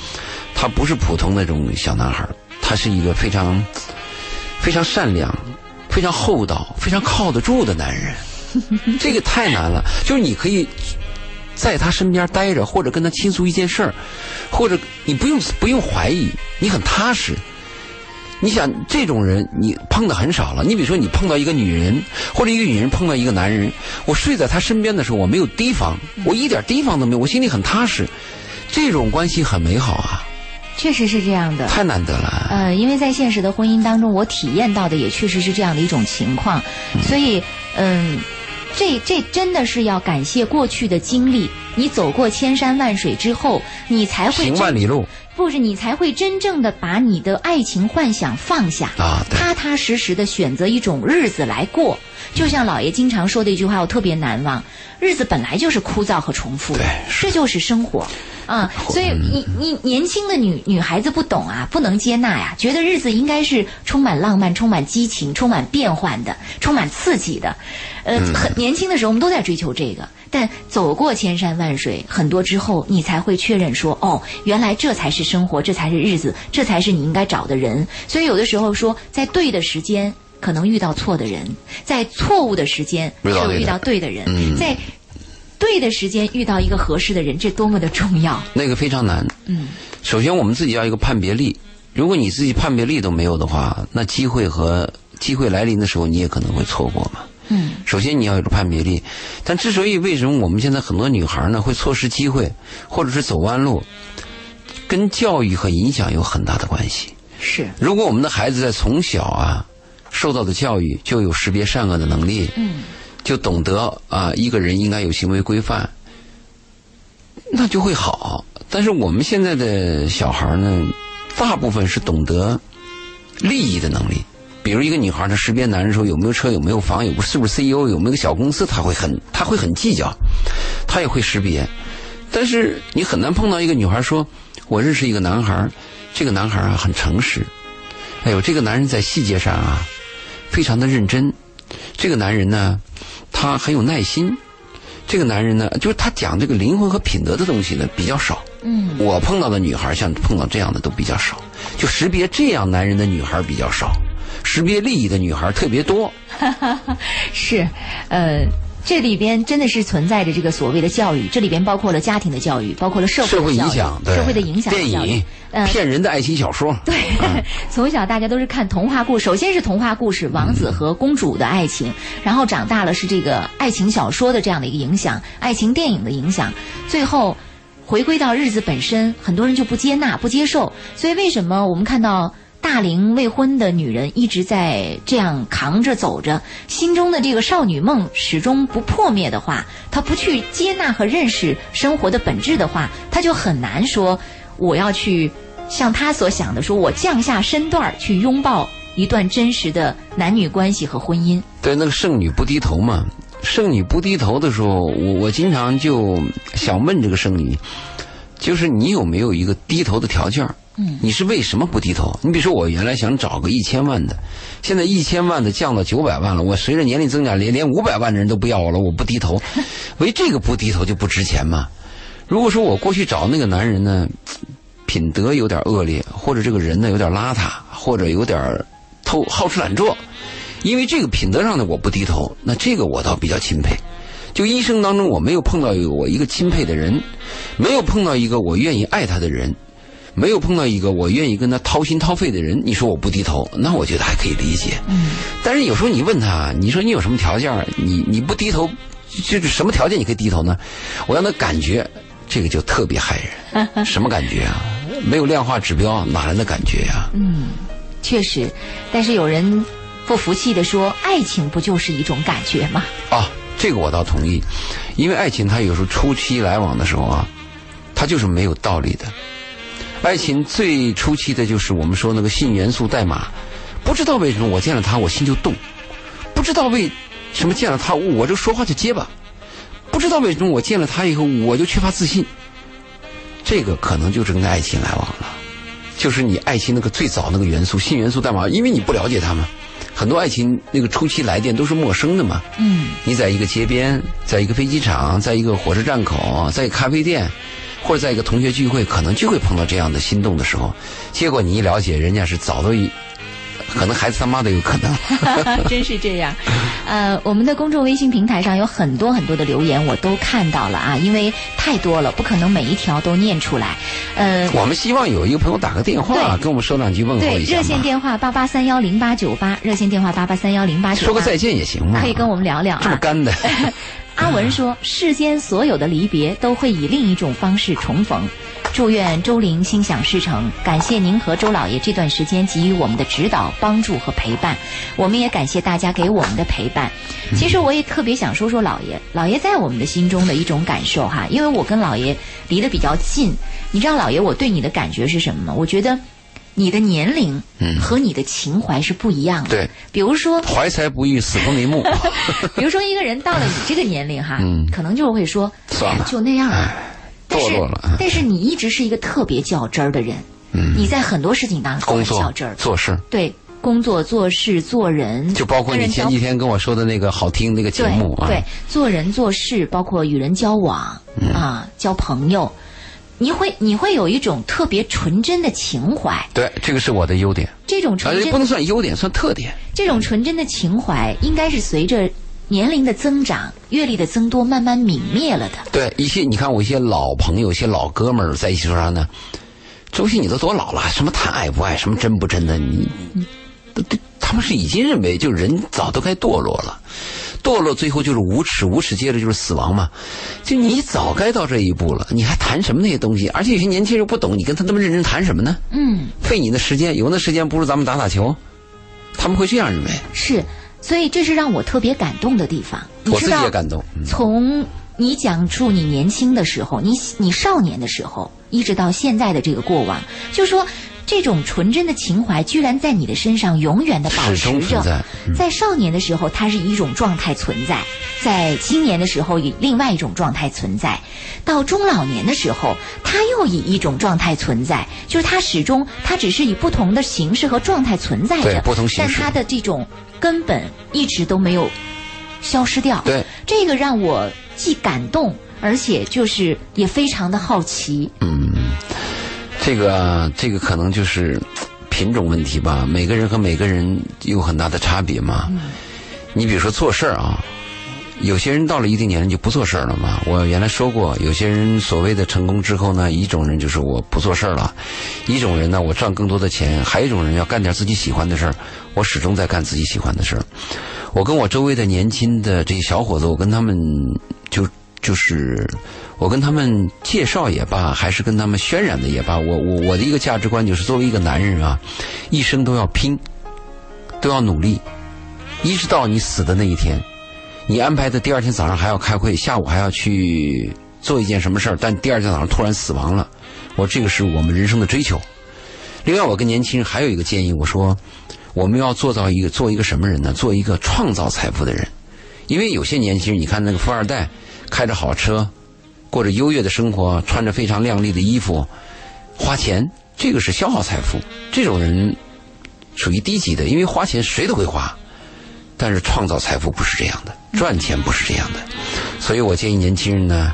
他不是普通那种小男孩，他是一个非常非常善良、非常厚道、非常靠得住的男人。这个太难了，就是你可以在他身边待着，或者跟他倾诉一件事儿，或者你不用不用怀疑，你很踏实。你想这种人，你碰的很少了。你比如说，你碰到一个女人，或者一个女人碰到一个男人，我睡在他身边的时候，我没有提防，我一点提防都没有，我心里很踏实。这种关系很美好啊，确实是这样的。太难得了。呃，因为在现实的婚姻当中，我体验到的也确实是这样的一种情况，所以，嗯，这这真的是要感谢过去的经历。你走过千山万水之后，你才会行万里路不是你才会真正的把你的爱情幻想放下啊踏踏实实的选择一种日子来过。就像老爷经常说的一句话，我特别难忘：日子本来就是枯燥和重复这就是生活。啊，所以你你年轻的女女孩子不懂啊，不能接纳呀，觉得日子应该是充满浪漫、充满激情、充满变幻的、充满刺激的。呃，很年轻的时候我们都在追求这个，但走过千山万水很多之后，你才会确认说，哦，原来这才是生活，这才是日子，这才是你应该找的人。所以有的时候说，在对的时间。可能遇到错的人，在错误的时间遇到对的是遇到对的人，嗯在对的时间遇到一个合适的人，这多么的重要。那个非常难。嗯，首先我们自己要一个判别力，如果你自己判别力都没有的话，那机会和机会来临的时候，你也可能会错过嘛。嗯，首先你要有个判别力，但之所以为什么我们现在很多女孩呢会错失机会，或者是走弯路，跟教育和影响有很大的关系。是，如果我们的孩子在从小啊受到的教育就有识别善恶的能力，嗯，就懂得啊一个人应该有行为规范，那就会好。但是我们现在的小孩呢，大部分是懂得利益的能力。比如一个女孩，她识别男人说有没有车、有没有房、有是不是 CEO、有没有个小公司，她会很她会很计较，她也会识别。但是你很难碰到一个女孩说，我认识一个男孩，这个男孩啊很诚实，哎呦，这个男人在细节上啊非常的认真，这个男人呢他很有耐心，这个男人呢就是他讲这个灵魂和品德的东西呢比较少。嗯，我碰到的女孩像碰到这样的都比较少，就识别这样男人的女孩比较少，识别利益的女孩特别多。*laughs* 是，呃。这里边真的是存在着这个所谓的教育，这里边包括了家庭的教育，包括了社会社会影响、社会的影响、电影、骗人的爱情小说。*laughs* 对，从小大家都是看童话故事，首先是童话故事，王子和公主的爱情，然后长大了是这个爱情小说的这样的一个影响，爱情电影的影响，最后回归到日子本身，很多人就不接纳、不接受。所以为什么我们看到？大龄未婚的女人一直在这样扛着走着，心中的这个少女梦始终不破灭的话，她不去接纳和认识生活的本质的话，她就很难说我要去像他所想的，说我降下身段去拥抱一段真实的男女关系和婚姻。对，那个剩女不低头嘛，剩女不低头的时候，我我经常就想问这个剩女，就是你有没有一个低头的条件？嗯，你是为什么不低头？你比如说，我原来想找个一千万的，现在一千万的降到九百万了。我随着年龄增长，连连五百万的人都不要我了，我不低头，*laughs* 为这个不低头就不值钱吗？如果说我过去找那个男人呢，品德有点恶劣，或者这个人呢有点邋遢，或者有点偷好吃懒做，因为这个品德上的我不低头，那这个我倒比较钦佩。就一生当中我没有碰到一个我一个钦佩的人，没有碰到一个我愿意爱他的人。没有碰到一个我愿意跟他掏心掏肺的人，你说我不低头，那我觉得还可以理解。嗯，但是有时候你问他，你说你有什么条件？你你不低头，就是什么条件你可以低头呢？我让他感觉，这个就特别害人。*laughs* 什么感觉啊？没有量化指标，哪来的感觉呀？嗯，确实。但是有人不服气的说，爱情不就是一种感觉吗？啊，这个我倒同意，因为爱情它有时候初期来往的时候啊，它就是没有道理的。爱情最初期的就是我们说那个性元素代码，不知道为什么我见了他我心就动，不知道为什么见了他我就说话就结巴，不知道为什么我见了他以后我就缺乏自信，这个可能就是跟爱情来往了，就是你爱情那个最早那个元素性元素代码，因为你不了解他们，很多爱情那个初期来电都是陌生的嘛，嗯，你在一个街边，在一个飞机场，在一个火车站口，在咖啡店。或者在一个同学聚会，可能就会碰到这样的心动的时候，结果你一了解，人家是早都一。可能孩子他妈都有可能，*laughs* 真是这样。呃，我们的公众微信平台上有很多很多的留言，我都看到了啊，因为太多了，不可能每一条都念出来。呃，我们希望有一个朋友打个电话，跟我们说两句问候一下。对，热线电话八八三幺零八九八，热线电话八八三幺零八九八。说个再见也行嘛，可以跟我们聊聊。这么干的。*laughs* 阿文说：“世间所有的离别，都会以另一种方式重逢。祝愿周玲心想事成。感谢您和周老爷这段时间给予我们的指导、帮助和陪伴。我们也感谢大家给我们的陪伴。其实我也特别想说说老爷，老爷在我们的心中的一种感受哈，因为我跟老爷离得比较近。你知道老爷我对你的感觉是什么吗？我觉得。”你的年龄和你的情怀是不一样的。对，比如说怀才不遇，死不瞑目。*laughs* *laughs* 比如说一个人到了你这个年龄哈，可能就会说，算了，就那样了，堕落了。但是你一直是一个特别较真儿的人，你在很多事情当中较真儿，做事对工作、做事、做人，就包括你前几天跟我说的那个好听那个节目啊，对，做人做事，包括与人交往啊，交朋友。你会你会有一种特别纯真的情怀，对，这个是我的优点。这种纯真不能算优点，算特点。这种纯真的情怀，应该是随着年龄的增长、阅历的增多，慢慢泯灭了的。对，一些你看我一些老朋友、一些老哥们儿在一起说啥呢？周迅，你都多老了？什么谈爱不爱？什么真不真的？你，他们是已经认为，就人早都该堕落了。堕落最后就是无耻，无耻接着就是死亡嘛。就你早该到这一步了，你还谈什么那些东西？而且有些年轻人不懂，你跟他那么认真谈什么呢？嗯，费你的时间，有那时间不如咱们打打球。他们会这样认为。是，所以这是让我特别感动的地方。我自己也感动。从你讲述你年轻的时候，你你少年的时候，一直到现在的这个过往，就说。这种纯真的情怀，居然在你的身上永远的保持着。在少年的时候，它是一种状态存在；在青年的时候，以另外一种状态存在；到中老年的时候，它又以一种状态存在。就是它始终，它只是以不同的形式和状态存在着。不同形式。但它的这种根本一直都没有消失掉。对，这个让我既感动，而且就是也非常的好奇。嗯。这个这个可能就是品种问题吧，每个人和每个人有很大的差别嘛。你比如说做事儿啊，有些人到了一定年龄就不做事儿了嘛。我原来说过，有些人所谓的成功之后呢，一种人就是我不做事儿了，一种人呢我赚更多的钱，还有一种人要干点自己喜欢的事儿，我始终在干自己喜欢的事儿。我跟我周围的年轻的这些小伙子，我跟他们就就是我跟他们介绍也罢，还是跟他们渲染的也罢，我我我的一个价值观就是，作为一个男人啊，一生都要拼，都要努力，一直到你死的那一天，你安排的第二天早上还要开会，下午还要去做一件什么事儿，但第二天早上突然死亡了，我这个是我们人生的追求。另外，我跟年轻人还有一个建议，我说。我们要做到一个做一个什么人呢？做一个创造财富的人，因为有些年轻人，你看那个富二代，开着好车，过着优越的生活，穿着非常靓丽的衣服，花钱，这个是消耗财富。这种人属于低级的，因为花钱谁都会花，但是创造财富不是这样的，赚钱不是这样的。所以我建议年轻人呢，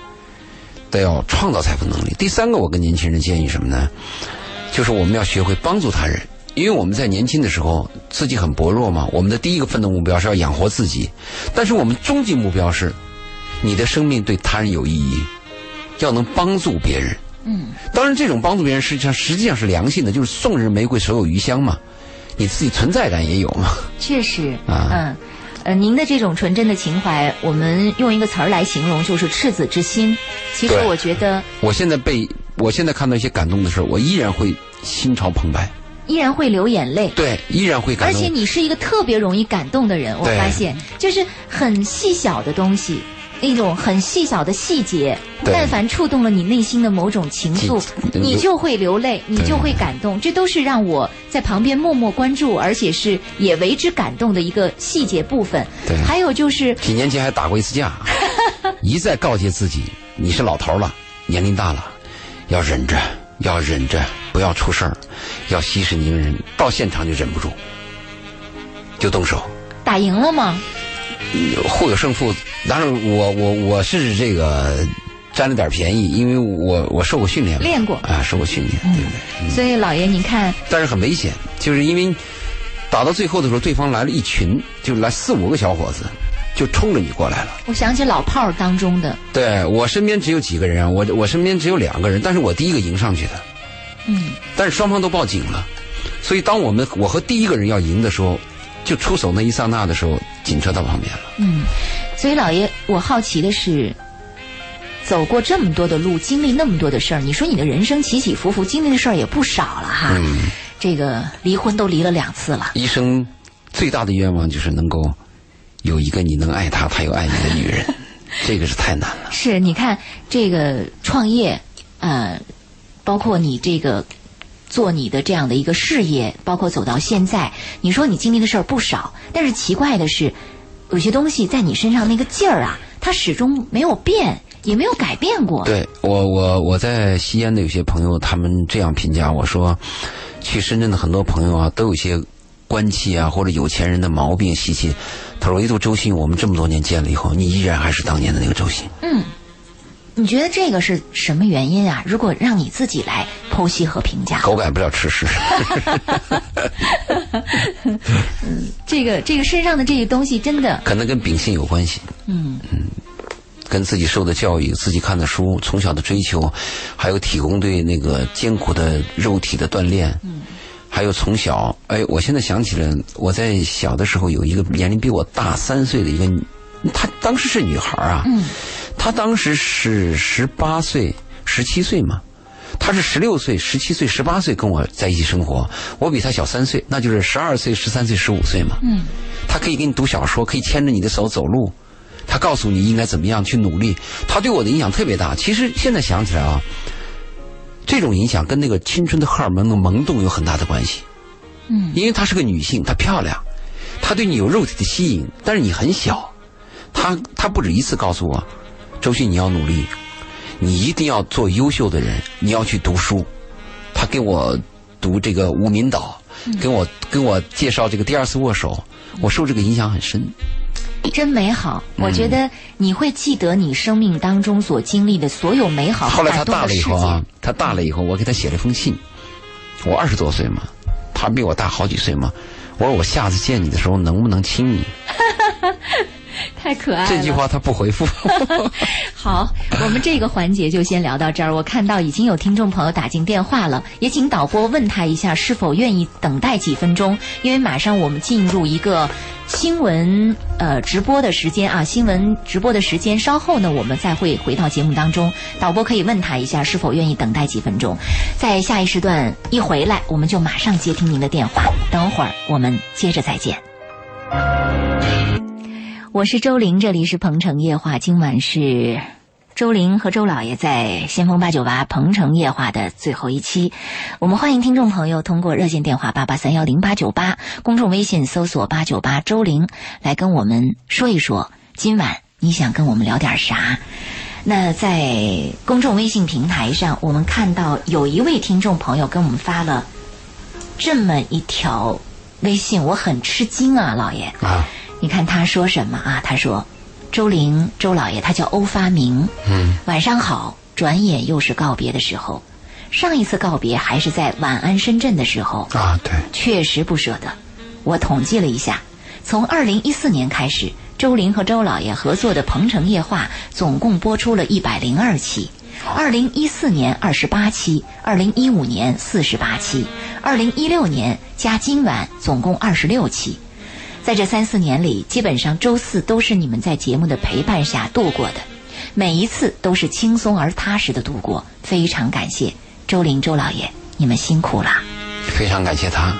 都要创造财富能力。第三个，我跟年轻人建议什么呢？就是我们要学会帮助他人。因为我们在年轻的时候自己很薄弱嘛，我们的第一个奋斗目标是要养活自己，但是我们终极目标是，你的生命对他人有意义，要能帮助别人。嗯，当然这种帮助别人实际上实际上是良性的，就是送人玫瑰手有余香嘛，你自己存在感也有嘛。确实，啊，嗯，呃，您的这种纯真的情怀，我们用一个词儿来形容，就是赤子之心。其实我觉得，我现在被我现在看到一些感动的事儿，我依然会心潮澎湃。依然会流眼泪，对，依然会感动。而且你是一个特别容易感动的人，我发现，就是很细小的东西，那种很细小的细节，但凡触动了你内心的某种情愫，你就会流泪，你就会感动。这都是让我在旁边默默关注，而且是也为之感动的一个细节部分。对，还有就是几年前还打过一次架，*laughs* 一再告诫自己，你是老头了，年龄大了，要忍着。要忍着，不要出事儿，要息事宁人。到现场就忍不住，就动手。打赢了吗？互有胜负。当然，我我我是这个占了点便宜，因为我我受过训练。练过啊，受过训练，对不对？所以老爷，您看。但是很危险，就是因为打到最后的时候，对方来了一群，就来四五个小伙子。就冲着你过来了。我想起老炮儿当中的。对我身边只有几个人啊，我我身边只有两个人，但是我第一个迎上去的。嗯。但是双方都报警了，所以当我们我和第一个人要赢的时候，就出手那一刹那的时候，警车到旁边了。嗯。所以老爷，我好奇的是，走过这么多的路，经历那么多的事儿，你说你的人生起起伏伏，经历的事儿也不少了哈。嗯。这个离婚都离了两次了。一生最大的愿望就是能够。有一个你能爱他，他又爱你的女人，*laughs* 这个是太难了。是，你看这个创业，呃，包括你这个做你的这样的一个事业，包括走到现在，你说你经历的事儿不少，但是奇怪的是，有些东西在你身上那个劲儿啊，它始终没有变，也没有改变过。对我，我我在西安的有些朋友，他们这样评价我说，去深圳的很多朋友啊，都有些。官气啊，或者有钱人的毛病习气，他说：“唯独周信，我们这么多年见了以后，你依然还是当年的那个周信。”嗯，你觉得这个是什么原因啊？如果让你自己来剖析和评价，狗改不了吃屎。嗯，*laughs* 这个这个身上的这些东西真的 *laughs* 可能跟秉性有关系。嗯嗯，跟自己受的教育、自己看的书、从小的追求，还有体工队那个艰苦的肉体的锻炼。嗯。还有从小，哎，我现在想起了，我在小的时候有一个年龄比我大三岁的一个，她当时是女孩啊，嗯，她当时是十八岁、十七岁嘛，她是十六岁、十七岁、十八岁跟我在一起生活，我比她小三岁，那就是十二岁、十三岁、十五岁嘛，嗯，她可以给你读小说，可以牵着你的手走路，她告诉你应该怎么样去努力，她对我的影响特别大。其实现在想起来啊。这种影响跟那个青春的荷尔蒙的萌动有很大的关系，嗯，因为她是个女性，她漂亮，她对你有肉体的吸引，但是你很小，她她不止一次告诉我，周迅你要努力，你一定要做优秀的人，你要去读书，他给我读这个《无名岛》，跟我跟我介绍这个《第二次握手》，我受这个影响很深。真美好，我觉得你会记得你生命当中所经历的所有美好。后来他大了以后啊，他大了以后，我给他写了封信。我二十多岁嘛，他比我大好几岁嘛？我说我下次见你的时候能不能亲你？*laughs* *laughs* 太可爱了。这句话他不回复。*laughs* 好，我们这个环节就先聊到这儿。我看到已经有听众朋友打进电话了，也请导播问他一下是否愿意等待几分钟，因为马上我们进入一个新闻呃直播的时间啊，新闻直播的时间。稍后呢，我们再会回到节目当中，导播可以问他一下是否愿意等待几分钟。在下一时段一回来，我们就马上接听您的电话。等会儿我们接着再见。我是周玲，这里是鹏城夜话。今晚是周玲和周老爷在先锋八九八鹏城夜话的最后一期。我们欢迎听众朋友通过热线电话八八三幺零八九八，公众微信搜索八九八周玲来跟我们说一说，今晚你想跟我们聊点啥？那在公众微信平台上，我们看到有一位听众朋友跟我们发了这么一条微信，我很吃惊啊，老爷。啊，你看他说什么啊？他说：“周玲，周老爷，他叫欧发明。嗯，晚上好。转眼又是告别的时候，上一次告别还是在晚安深圳的时候，啊，对，确实不舍得。我统计了一下，从二零一四年开始，周玲和周老爷合作的《鹏城夜话》总共播出了一百零二期。二零一四年二十八期，二零一五年四十八期，二零一六年加今晚总共二十六期。在这三四年里，基本上周四都是你们在节目的陪伴下度过的，每一次都是轻松而踏实的度过，非常感谢周玲、周老爷，你们辛苦了。非常感谢他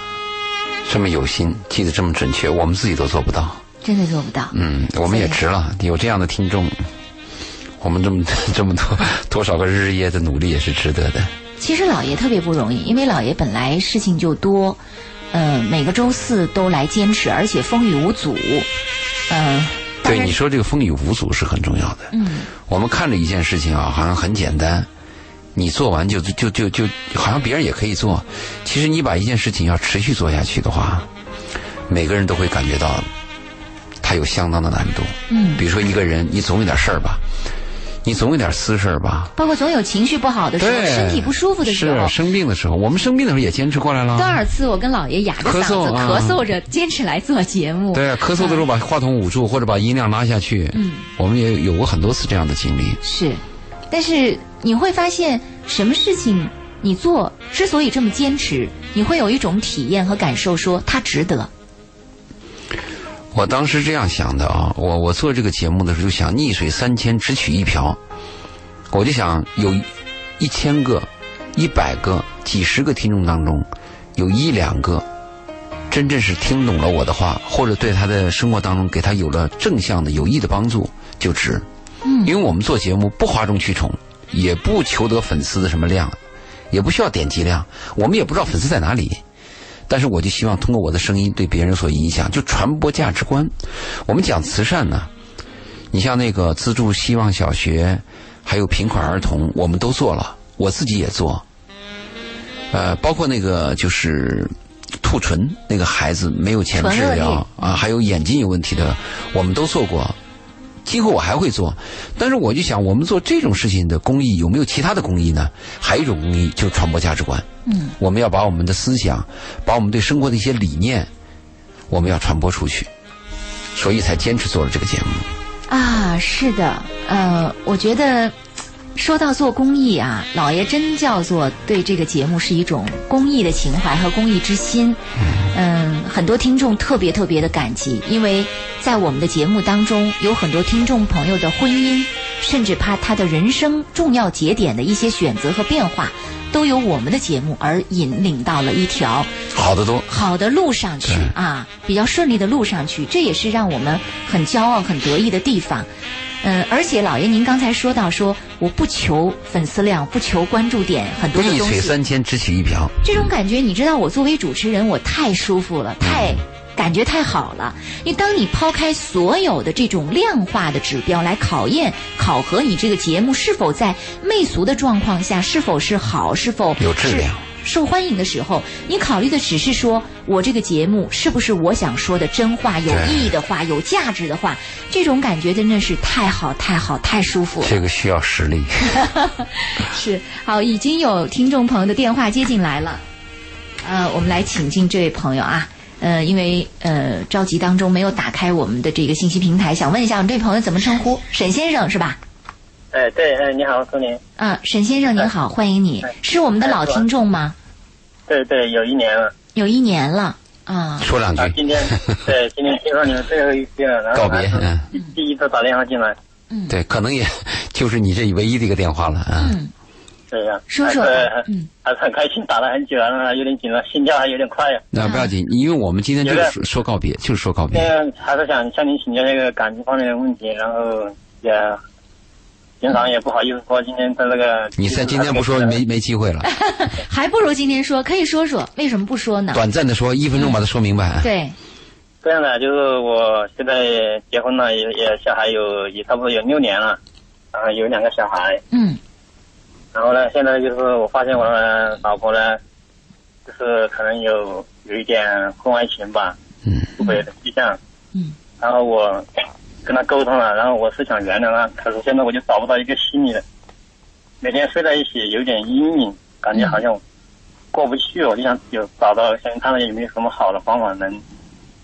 这么有心，记得这么准确，我们自己都做不到。真的做不到。嗯，我们也值了，有这样的听众，我们这么这么多多少个日夜的努力也是值得的。其实老爷特别不容易，因为老爷本来事情就多，呃，每个周四都来坚持，而且风雨无阻，嗯、对你说这个风雨无阻是很重要的。嗯，我们看着一件事情啊，好像很简单，你做完就就就就好像别人也可以做。其实你把一件事情要持续做下去的话，每个人都会感觉到它有相当的难度。嗯比如说一个人，你总有点事儿吧，你总有点私事儿吧。包括总有情绪不好的时候，身体不舒服的时候是。生病的时候，我们生病的时候也坚持过来了。多少次我跟老爷哑着嗓子咳嗽啊咳嗽着，坚持来做节目。对，咳嗽的时候把话筒捂住，或者把音量拉下去。嗯，我们也有过很多次这样的经历。是，但是你会发现，什么事情你做之所以这么坚持，你会有一种体验和感受，说它值得。我当时这样想的啊，我我做这个节目的时候就想逆水三千只取一瓢，我就想有一千个、一百个、几十个听众当中，有一两个真正是听懂了我的话，或者对他的生活当中给他有了正向的有益的帮助，就值。嗯因为我们做节目不哗众取宠，也不求得粉丝的什么量，也不需要点击量，我们也不知道粉丝在哪里。但是我就希望通过我的声音对别人所影响，就传播价值观。我们讲慈善呢，你像那个资助希望小学，还有贫困儿童，我们都做了，我自己也做。呃，包括那个就是兔唇那个孩子没有钱治疗啊，还有眼睛有问题的，我们都做过。今后我还会做，但是我就想，我们做这种事情的公益有没有其他的公益呢？还有一种公益就是传播价值观。嗯，我们要把我们的思想，把我们对生活的一些理念，我们要传播出去，所以才坚持做了这个节目。啊，是的，呃，我觉得说到做公益啊，老爷真叫做对这个节目是一种公益的情怀和公益之心。嗯，很多听众特别特别的感激，因为在我们的节目当中，有很多听众朋友的婚姻，甚至怕他的人生重要节点的一些选择和变化，都由我们的节目而引领到了一条好的多，好的路上去啊，比较顺利的路上去，这也是让我们很骄傲、很得意的地方。嗯，而且老爷，您刚才说到说，我不求粉丝量，不求关注点，很多的逆水三千只取一瓢。这种感觉，你知道，我作为主持人，我太舒服了，太。感觉太好了，因为当你抛开所有的这种量化的指标来考验、考核你这个节目是否在媚俗的状况下是否是好，是否是有质量受欢迎的时候，你考虑的只是说我这个节目是不是我想说的真话、有意义的话、有价值的话，这种感觉真的是太好、太好、太舒服了。这个需要实力。*laughs* 是好，已经有听众朋友的电话接进来了。呃，我们来请进这位朋友啊，呃，因为呃着急当中没有打开我们的这个信息平台，想问一下我们这位朋友怎么称呼？沈先生是吧？哎，对，哎，你好，苏宁。嗯、沈先生您好，欢迎你，是我们的老听众吗？对对，有一年了有一年了啊，说两句啊。今天 *laughs* 对今天听说你们最后一期了，然后告别，嗯，第第一次打电话进来，嗯对，可能也 *laughs* 就是你这唯一的一个电话了啊。嗯，对呀，说说还是嗯还是很开心，打了很久了，有点紧张，心跳还有点快呀。那不要紧，因为我们今天就是说说告别，就是说告别。现在还是想向您请教这个感情方面的问题，然后也平常也不好意思说，今天在那个你在今天不说没没机会了，*laughs* 还不如今天说，可以说说，为什么不说呢？短暂的说，一分钟把它说明白。对，这样的，就是我现在结婚了，也也小孩有也差不多有六年了，然后有两个小孩，嗯然后呢，现在就是我发现我的老婆呢，就是可能有有一点婚外情吧，嗯，出轨的迹象，嗯，然后我跟他沟通了，然后我是想原谅他，可是现在我就找不到一个心理的，每天睡在一起有点阴影，感觉好像过不去，我就想有找到想看看有没有什么好的方法能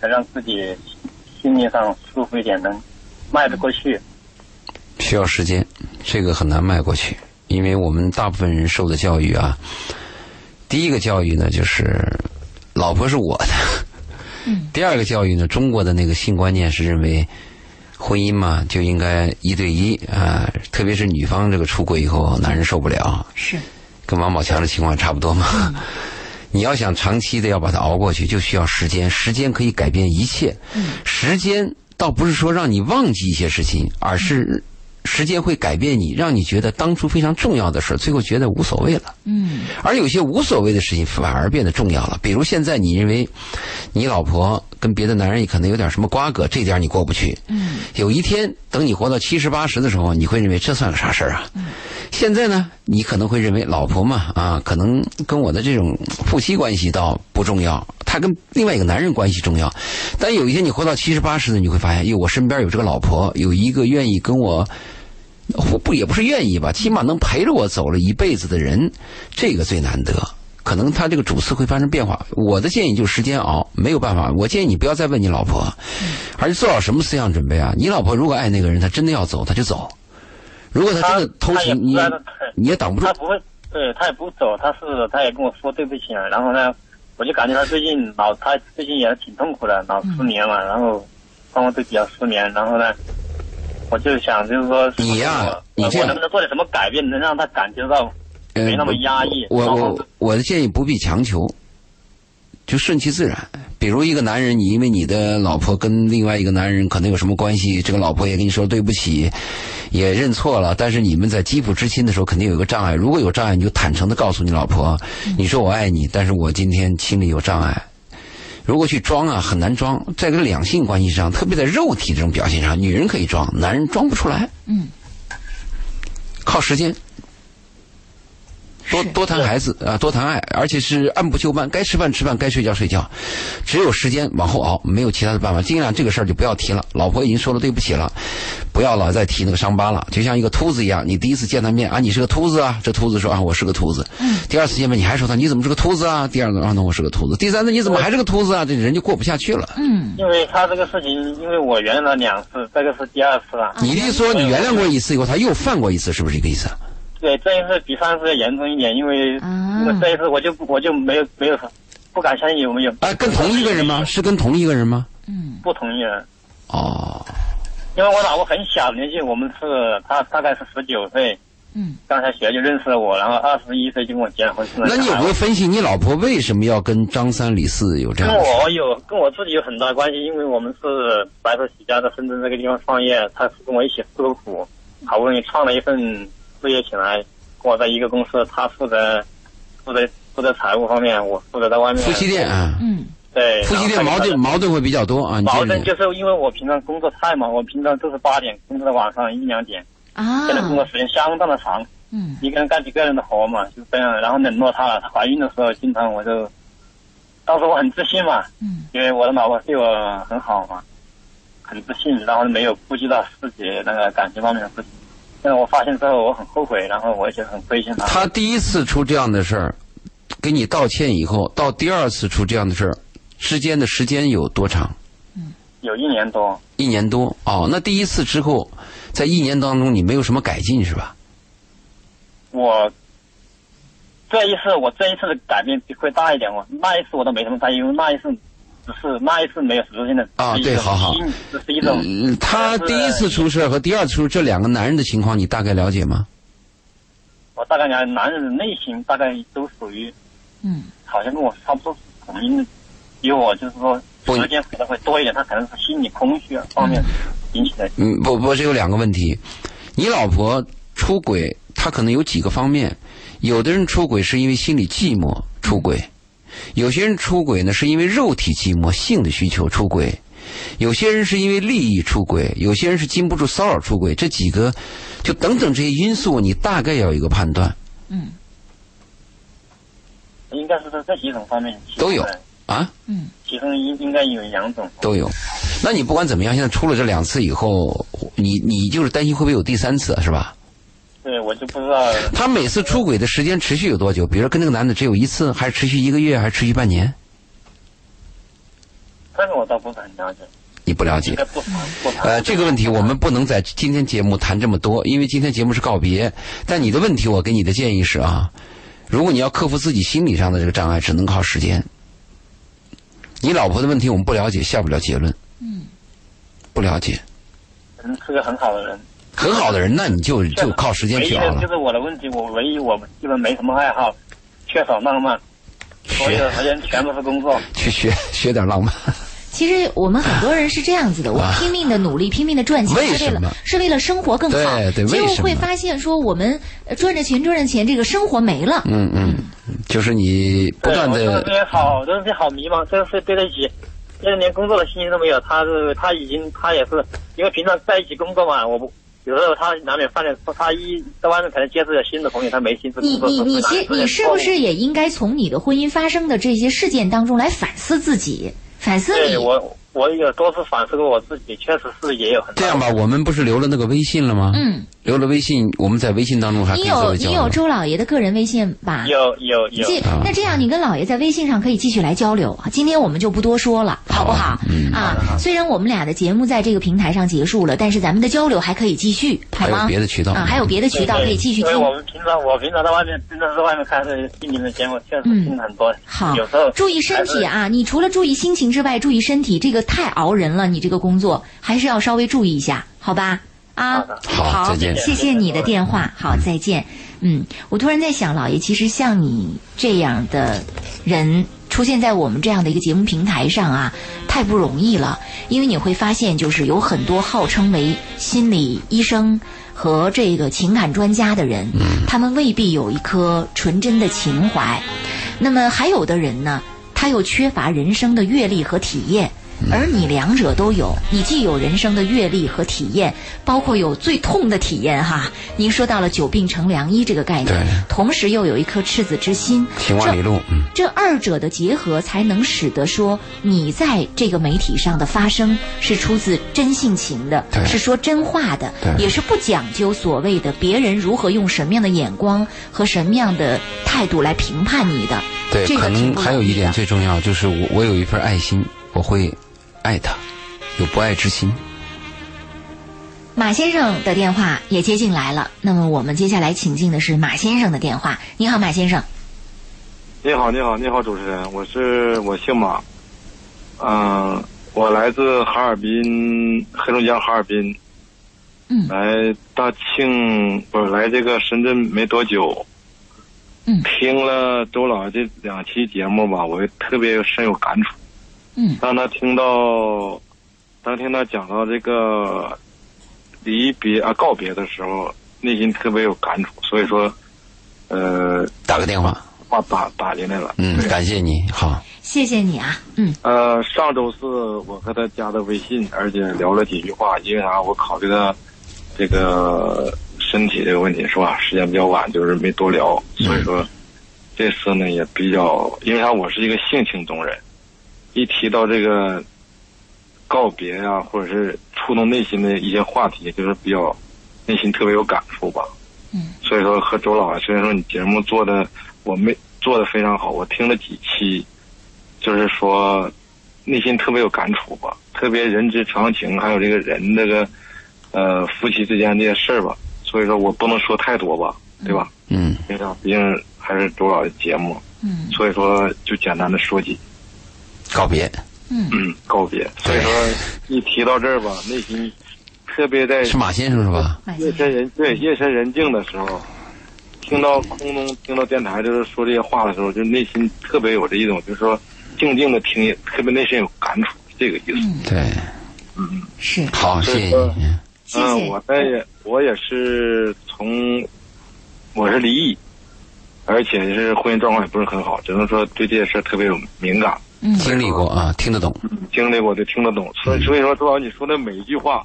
能让自己心理上舒服一点，能迈得过去。需要时间，这个很难迈过去，因为我们大部分人受的教育啊，第一个教育呢就是老婆是我的，嗯，第二个教育呢，中国的那个性观念是认为婚姻嘛就应该一对一啊，特别是女方这个出轨以后，男人受不了，是，跟王宝强的情况差不多嘛。你要想长期的要把它熬过去，就需要时间，时间可以改变一切。嗯。时间倒不是说让你忘记一些事情，而是时间会改变你，让你觉得当初非常重要的事儿，最后觉得无所谓了。嗯而有些无所谓的事情反而变得重要了。比如现在你认为你老婆跟别的男人可能有点什么瓜葛，这点你过不去。嗯有一天等你活到七十八十的时候，你会认为这算个啥事儿啊？现在呢，你可能会认为老婆嘛啊，可能跟我的这种夫妻关系倒不重要，她跟另外一个男人关系重要。但有一天你活到七十八十的，你会发现，哟，我身边有这个老婆，有一个愿意跟我。不不也不是愿意吧，起码能陪着我走了一辈子的人，这个最难得。可能他这个主次会发生变化。我的建议就是时间熬，没有办法。我建议你不要再问你老婆，而且做好什么思想准备啊？你老婆如果爱那个人，她真的要走，她就走。如果她真的偷情，你你也挡不住她。不会，对他也不走，她是她也跟我说对不起啊。然后呢，我就感觉她最近老，她最近也挺痛苦的，老失眠嘛，然后双方都比较失眠。然后呢，我就想就是说，你呀我你这样我能不能做点什么改变，能让他感觉到呃没那么压抑？我我我的建议不必强求，就顺其自然。比如一个男人，你因为你的老婆跟另外一个男人可能有什么关系，这个老婆也跟你说对不起，也认错了，但是你们在肌肤之亲的时候肯定有一个障碍。如果有障碍，你就坦诚的告诉你老婆，你说我爱你，但是我今天心里有障碍。如果去装啊，很难装。在这个两性关系上，特别在肉体这种表现上，女人可以装，男人装不出来。嗯，靠时间，多多谈孩子啊，多谈爱，而且是按部就班，该吃饭吃饭，该睡觉睡觉，只有时间往后熬，没有其他的办法。尽量这个事儿就不要提了，老婆已经说了对不起了，不要老再提那个伤疤了。就像一个秃子一样，你第一次见他面啊，你是个秃子啊，这秃子说啊，我是个秃子。嗯第二次见面你还说他你怎么是个秃子啊？第二个啊，那我是个秃子。第三次你怎么还是个秃子啊？这人就过不下去了。嗯因为他这个事情，因为我原谅了两次，这个是第二次了。你的意思说你原谅过一次以后，他又犯过一次，是不是这个意思？对，这一次比上次严重一点，因为啊因为这一次我就我就没有没有不敢相信有没有啊，跟同一个人吗？是跟同一个人吗？嗯不同意了。哦，因为我老婆很小年纪，我们是她大概是十九岁，嗯刚才学就认识了我，然后二十一岁就跟我结婚了那你有没有分析你老婆为什么要跟张三李四有这样跟？我有跟我自己有很大关系，因为我们是白手起家在深圳这个地方创业，她是跟我一起吃过苦，好不容易创了一份事业起来，跟我在一个公司，他负责负责负责财务方面，我负责在外面夫妻店啊，嗯对夫妻店矛盾矛盾会比较多啊。矛盾就是因为我平常工作太忙，我平常都是八点工作到晚上一两点，啊现在工作时间相当的长。嗯一个人干几个人的活嘛，就这样，然后冷落她了。她怀孕的时候，经常我就，当时我很自信嘛，嗯因为我的老婆对我很好嘛，很自信，然后没有顾及到自己那个感情方面的事情。现在我发现之后，我很后悔，然后我也觉得很亏欠他。他第一次出这样的事儿，给你道歉以后，到第二次出这样的事儿之间的时间有多长？有一年多，一年多哦。那第一次之后，在一年当中你没有什么改进是吧？我这一次我这一次的改变会大一点哦。那一次我都没什么在意，因为那一次只是那一次没有实质性的啊对好好心这是一种。嗯，他第一次出事和第二次出事这两个男人的情况，你大概了解吗？我大概了解，男人的内心大概都属于，嗯，好像跟我差不多同龄的，比我就是说时间可能会多一点，他可能是心理空虚方面引起的。嗯，不不，这有两个问题。你老婆出轨，她可能有几个方面。有的人出轨是因为心里寂寞出轨，有些人出轨呢是因为肉体寂寞、性的需求出轨，有些人是因为利益出轨，有些人是禁不住骚扰出轨。这几个，就等等这些因素，你大概要有一个判断嗯应该是在这几种方面都有啊。嗯，其中应应该有两种。都有。那你不管怎么样，现在出了这两次以后，你你就是担心会不会有第三次，是吧？对，我就不知道他每次出轨的时间持续有多久？比如说跟那个男的只有一次，还是持续一个月，还是持续半年？这个我倒不是很了解，你不了解。呃，这个问题我们不能在今天节目谈这么多，因为今天节目是告别。但你的问题，我给你的建议是啊，如果你要克服自己心理上的这个障碍，只能靠时间。你老婆的问题我们不了解，下不了结论。嗯，不了解，嗯，是个很好的人。很好的人，那你就就靠时间去熬了。就是我的问题，我唯一我基本没什么爱好，缺少浪漫，所有的时间全部是工作。*laughs* 去学学点浪漫。其实我们很多人是这样子的，我们拼命的努力，拼命的赚钱，是为了是为了生活更好。对对结果为什么会发现说，我们呃赚着钱赚着钱，这个生活没了。嗯嗯，就是你不断的这些好，这些好迷茫，这是对得起。就是连工作的心情都没有，他是他已经他也是因为平常在一起工作嘛，我不有时候他难免犯点错，他一在外面可能接触了新的朋友，他没心思你。你你其你是不是也应该从你的婚姻发生的这些事件当中来反思自己，反思你对？我我有多次反思过我自己，确实是也有很大这样吧，我们不是留了那个微信了吗？嗯，留了微信，我们在微信当中还可你以作有你有为交流。周老爷的个人微信吧？有有有，继那这样，你跟老爷在微信上可以继续来交流。今天我们就不多说了，好不好？嗯啊，虽然我们俩的节目在这个平台上结束了，但是咱们的交流还可以继续，好吗？还有别的渠道啊，还有别的渠道可以继续听因为。我们平常我平常在外面真的是在外面看这心灵的节目，确实听很多。好有时候，注意身体啊！你除了注意心情之外，注意身体，这个太熬人了。你这个工作还是要稍微注意一下，好吧？啊好，好再见谢谢你的电话，好，再见。嗯，我突然在想，老爷，其实像你这样的人出现在我们这样的一个节目平台上啊，太不容易了。因为你会发现，就是有很多号称为心理医生和这个情感专家的人，他们未必有一颗纯真的情怀。那么还有的人呢，他又缺乏人生的阅历和体验。而你两者都有，你既有人生的阅历和体验，包括有最痛的体验哈。您说到了久病成良医这个概念，同时又有一颗赤子之心，行万里路，嗯，这二者的结合，才能使得说你在这个媒体上的发声是出自真性情的，是说真话的，也是不讲究所谓的别人如何用什么样的眼光和什么样的态度来评判你的。对，可这个挺不能还有一点最重要，就是我我有一份爱心，我会爱他，有不爱之心。马先生的电话也接进来了，那么我们接下来请进的是马先生的电话。你好，马先生。你好，你好，你好，主持人，我是我姓马，嗯、我来自哈尔滨，黑龙江哈尔滨，嗯来大庆不是来这个深圳没多久，嗯听了周老这两期节目吧，我特别深有感触。嗯当他听到，当听他讲到这个离别啊告别的时候，内心特别有感触，所以说，呃，打个电话，话打打进来了。嗯，感谢你，好，谢谢你啊，嗯呃，上周四我和他加的微信，而且聊了几句话，因为啥？我考虑到这个身体这个问题是吧？时间比较晚，就是没多聊，所以说这次呢也比较，因为啥？我是一个性情中人，一提到这个告别啊，或者是触动内心的一些话题，就是比较内心特别有感触吧。嗯，所以说和周老，虽然说你节目做的我没做的非常好，我听了几期，就是说内心特别有感触吧，特别人之常情，还有这个人这个呃夫妻之间这些事儿吧，所以说我不能说太多吧，对吧？嗯，因为毕竟还是周老的节目，嗯所以说就简单的说几告别。嗯嗯告别。所以说一提到这儿吧，内心特别在是马先生是吧？夜深人对夜深人静的时候，听到空中听到电台就是说这些话的时候，就内心特别有这一种就是说静静的听，特别内心有感触，这个意思。对，嗯是好，谢谢。嗯谢嗯，谢我也我也是从我是离异，而且是婚姻状况也不是很好，只能说对这些事儿特别有敏感，嗯经历过啊，听得懂。经历过就听得懂。所以所以说，朱老师你说的每一句话。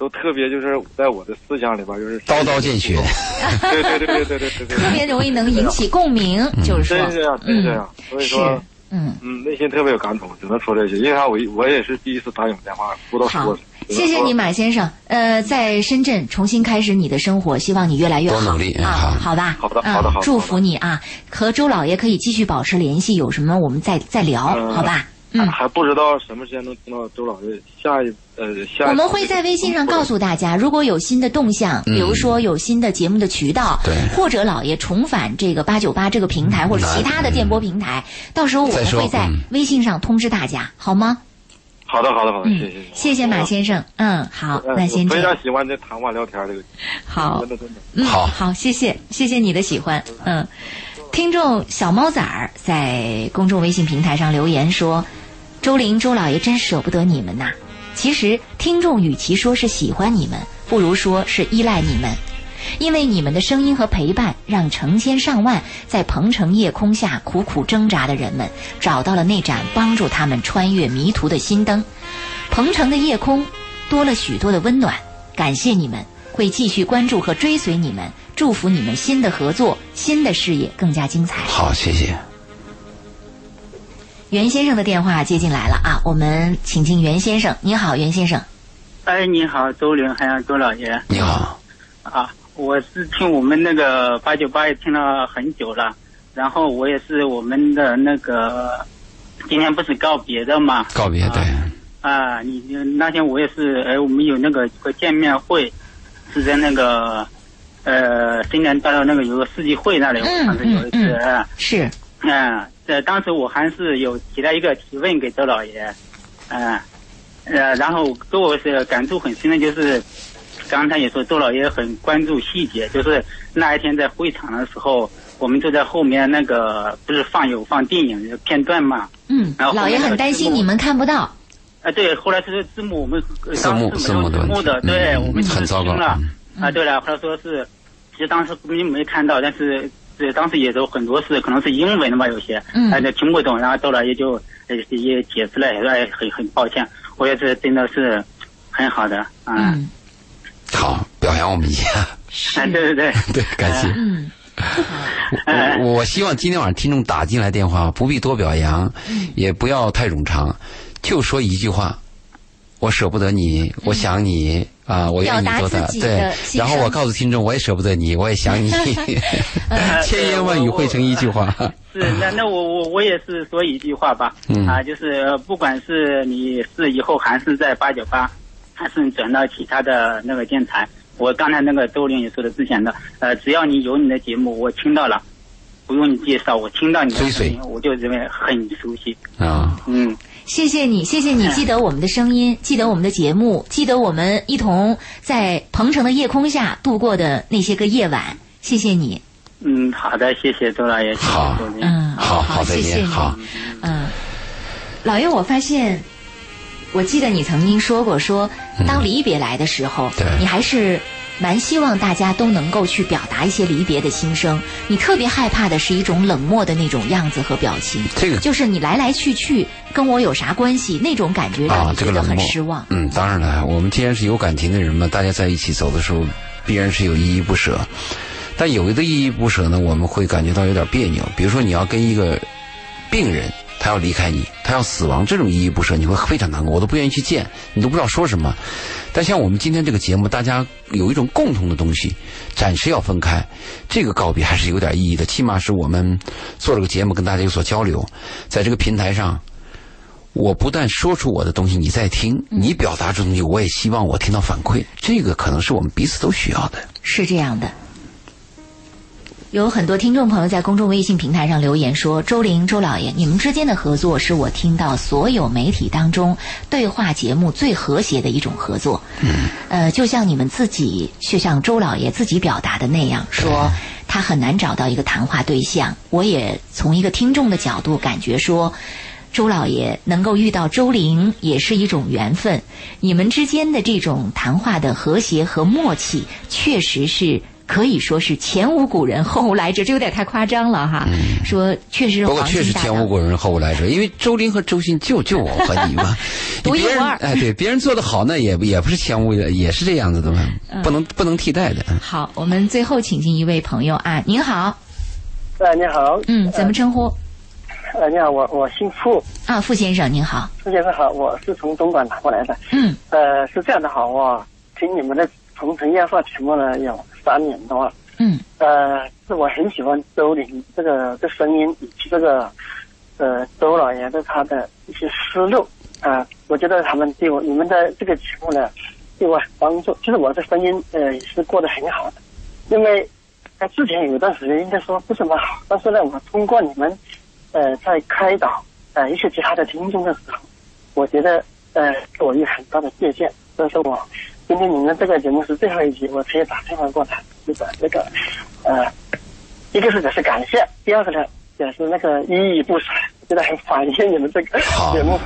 都特别就是在我的思想里边，就是刀刀见血。*laughs* 对对对对对对对对，特别容易能引起共鸣，就是说真是这样，真是这样。所以说，嗯。嗯，内心特别有感触，只能说这些。因为啥？我我也是第一次打你们电话，不知道好说。，谢谢你，马先生。呃，在深圳重新开始你的生活，希望你越来越好，多努力嗯啊，好好吧？好的嗯好的好的祝福你啊！和周老爷可以继续保持联系，有什么我们再再聊，嗯好吧？嗯，还不知道什么时间能听到周老师下一呃下一。我们会在微信上告诉大家，如果有新的动向，比如说有新的节目的渠道，对或者老爷重返这个八九八这个平台或者其他的电波平台，到时候我们会在嗯微信上通知大家，好吗？好的好的好的，嗯谢谢谢谢马先生。嗯，好，嗯那先我非。常喜欢这谈话聊天这个，好真，的真的。嗯，好好，谢谢，谢谢你的喜欢。嗯，听众小猫崽儿在公众微信平台上留言说：“周玲、周老爷真舍不得你们呐。其实听众与其说是喜欢你们，不如说是依赖你们，因为你们的声音和陪伴，让成千上万在鹏城夜空下苦苦挣扎的人们找到了那盏帮助他们穿越迷途的心灯。鹏城的夜空多了许多的温暖，感谢你们，会继续关注和追随你们，祝福你们新的合作、新的事业更加精彩。好，谢谢。袁先生的电话接进来了啊，我们请进袁先生。你好，袁先生。哎，你好，周玲，还有周老爷你好，啊！我是听我们那个八九八也听了很久了，然后我也是我们的那个，今天不是告别的嘛？告别对，啊，你那天我也是，哎，我们有那个一个见面会，是在那个，呃，新年大道那个有个世纪会那里，我嗯当时有一次，是，嗯，这当时我还是有提了一个提问给周老爷，嗯，呃，然后给我是感触很深的，就是刚才也说周老爷很关注细节，就是那一天在会场的时候，我们就在后面那个不是放有放电影的片段嘛，嗯，然后老爷很担心你们看不到。啊，对，后来是字幕我们呃字幕当时是没有字幕的，的问题对，嗯我们很糟糕了嗯。啊，对了，后来说是，其实当时没没看到，但是对当时也有很多是可能是英文的嘛，有些，嗯哎，就听不懂，然后后来也就呃也解释了，也说哎很很抱歉，我也是真的是很好的啊，嗯，好，表扬我们一下，哎，*laughs* 对对对，*laughs* 对，感谢。我我希望今天晚上听众打进来电话，不必多表扬，也不要太冗长，就说一句话：我舍不得你，我想你啊，我愿意做的。对然后我告诉听众，我也舍不得你，我也想你，*laughs* 千言万语汇成一句话。是，那那我我我也是说一句话吧，嗯。啊，就是呃不管是你是以后还是在八九八，还是转到其他的那个电台，我刚才那个周玲也说的之前的，呃，只要你有你的节目，我听到了，不用你介绍，我听到你的声音，我就认为很熟悉，啊，嗯，谢谢你，谢谢你记得我们的声音，记得我们的节目，记得我们一同在鹏城的夜空下度过的那些个夜晚。谢谢你，嗯，好的，谢谢周老爷，谢谢好。周玲，嗯，好好再谢谢你，见好。嗯，老爷，我发现，我记得你曾经说过，说当离别来的时候，对你还是蛮希望大家都能够去表达一些离别的心声。你特别害怕的是一种冷漠的那种样子和表情，这个就是你来来去去跟我有啥关系？那种感觉让啊你，觉得很失望。嗯，当然了，我们既然是有感情的人嘛，大家在一起走的时候，必然是有依依不舍。但有的依依不舍呢，我们会感觉到有点别扭。比如说，你要跟一个病人他要离开你，他要死亡，这种依依不舍，你会非常难过，我都不愿意去见，你都不知道说什么。但像我们今天这个节目，大家有一种共同的东西，暂时要分开，这个告别还是有点意义的，起码是我们做了个节目，跟大家有所交流，在这个平台上。我不但说出我的东西，你在听，你表达出东西，我也希望我听到反馈。这个可能是我们彼此都需要的。是这样的，有很多听众朋友在公众微信平台上留言说：“周玲、周老爷，你们之间的合作是我听到所有媒体当中对话节目最和谐的一种合作。”嗯，呃，就像你们自己，就像周老爷自己表达的那样，说他很难找到一个谈话对象。我也从一个听众的角度感觉说。周老爷能够遇到周玲也是一种缘分，你们之间的这种谈话的和谐和默契，确实是可以说是前无古人后无来者，这有点太夸张了哈。说确实，不过确实前无古人后无来者，因为周林和周迅就就我和你嘛，*laughs* 独一无二。哎，对，别人做的好，那也也不是前无，也是这样子的嘛，不能不能替代的。好，我们最后请进一位朋友啊，您好。哎，你好。嗯，怎么称呼？呃，你好，我我姓傅啊，傅先生您好，傅先生好，我是从东莞打过来的。嗯，呃，是这样的，好，我听你们的《鹏城夜话》节目呢有三年多了。嗯，呃，是我很喜欢周林这个这声音以及这个呃周老爷的他的一些思路啊，我觉得他们对我你们的这个节目呢对我很帮助。其实我的声音呃也是过得很好的，因为在之前有一段时间应该说不怎么好，但是呢，我通过你们。呃，在开导呃一些其他的听众的时候，我觉得呃给我一个很大的借鉴。所以说我今天你们这个节目是最后一集，我直接打电话过来，就是那个呃，一个是表示感谢，第二个呢表示那个依依不舍，觉得很怀念你们这个节目。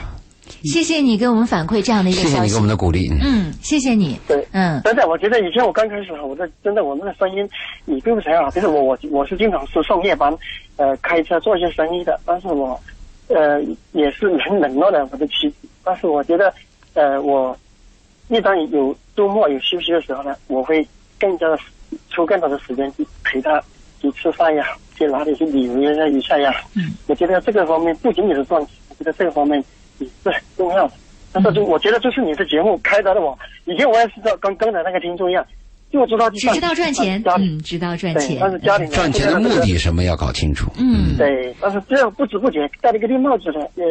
谢谢你给我们反馈这样的一个消息。谢谢你给我们的鼓励。嗯，谢谢你。对，嗯，真的，我觉得以前我刚开始，我的真的我们的声音，也并不想要，就是我我我是经常是上夜班，呃，开车做一些生意的，但是我，呃，也是很冷落的我的妻子。但是我觉得，呃，我一般有周末有休息的时候呢，我会更加的抽更多的时间去陪他去吃饭呀，去哪里去旅游一下呀。嗯，我觉得这个方面不仅仅是赚钱，我觉得这个方面。也是很重要的，但是就我觉得就是你的节目开导了我。以前我也是道跟刚才那个听众一样，就知道只知道赚钱，嗯，知道赚钱，但是家里赚钱的目的什么要搞清楚。嗯，对，但是这样不知不觉戴了个绿帽子呢，呃，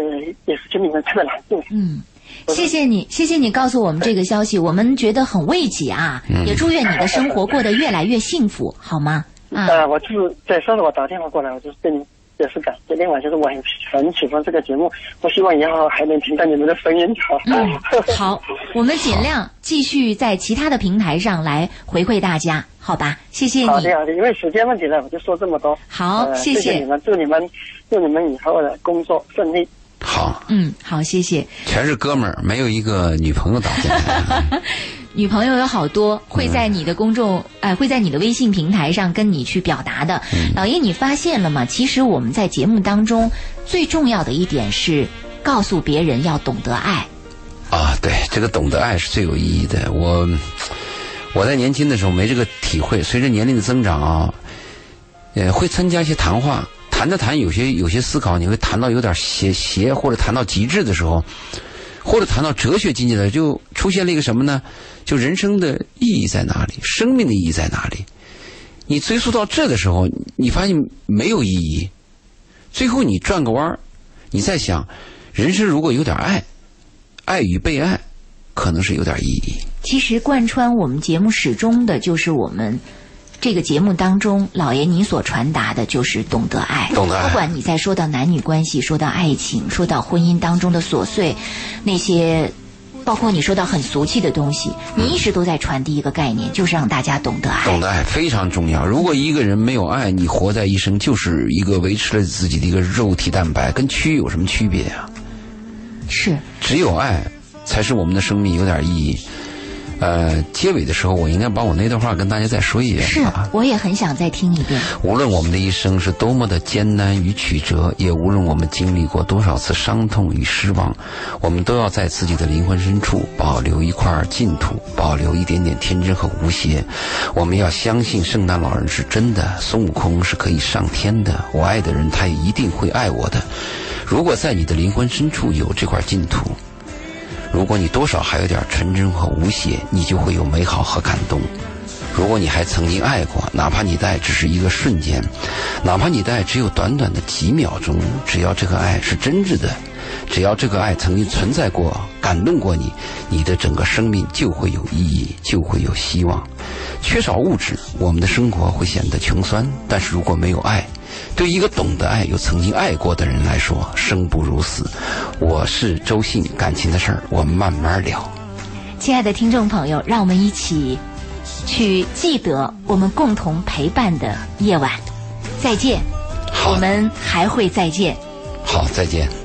也是心里面特别难受。嗯，谢谢你，谢谢你告诉我们这个消息，我们觉得很慰藉啊，也祝愿你的生活过得越来越幸福，好吗？啊，我就是在上次我打电话过来，我就是跟你。也是感谢，另外就是我很很喜欢这个节目，我希望以后还能听到你们的声音。嗯，*laughs* 好，我们尽量继续在其他的平台上来回馈大家，好吧？谢谢你。好的，好的，因为时间问题呢，我就说这么多。好，谢谢你们，祝你们祝你们以后的工作顺利。好，嗯，好，谢谢。全是哥们儿，没有一个女朋友打进来。*laughs* 女朋友有好多会在你的公众，哎，会在你的微信平台上跟你去表达的。老爷，你发现了吗？其实我们在节目当中最重要的一点是告诉别人要懂得爱。啊，对，这个懂得爱是最有意义的。我我在年轻的时候没这个体会，随着年龄的增长啊，呃，会参加一些谈话，谈着谈有些有些思考，你会谈到有点邪邪，或者谈到极致的时候。或者谈到哲学境界的，就出现了一个什么呢？就人生的意义在哪里？生命的意义在哪里？你追溯到这的时候，你发现没有意义。最后你转个弯儿，你在想，人生如果有点爱，爱与被爱，可能是有点意义。其实贯穿我们节目始终的就是我们。这个节目当中，老爷你所传达的就是懂得爱。懂得爱。不管你在说到男女关系，说到爱情，说到婚姻当中的琐碎，那些，包括你说到很俗气的东西，你一直都在传递一个概念，就是让大家懂得爱。懂得爱非常重要。如果一个人没有爱，你活在一生就是一个维持了自己的一个肉体蛋白，跟蛆有什么区别啊？是。只有爱，才是我们的生命有点意义。呃，结尾的时候，我应该把我那段话跟大家再说一遍。是，我也很想再听一遍。无论我们的一生是多么的艰难与曲折，也无论我们经历过多少次伤痛与失望，我们都要在自己的灵魂深处保留一块净土，保留一点点天真和无邪。我们要相信圣诞老人是真的，孙悟空是可以上天的。我爱的人，他也一定会爱我的。如果在你的灵魂深处有这块净土，如果你多少还有点纯真和无邪，你就会有美好和感动。如果你还曾经爱过，哪怕你的爱只是一个瞬间，哪怕你的爱只有短短的几秒钟，只要这个爱是真挚的，只要这个爱曾经存在过，感动过你，你的整个生命就会有意义，就会有希望。缺少物质，我们的生活会显得穷酸；但是如果没有爱，对一个懂得爱又曾经爱过的人来说，生不如死。我是周信，感情的事儿我们慢慢聊。亲爱的听众朋友，让我们一起去记得我们共同陪伴的夜晚。再见，好我们还会再见。好，再见。还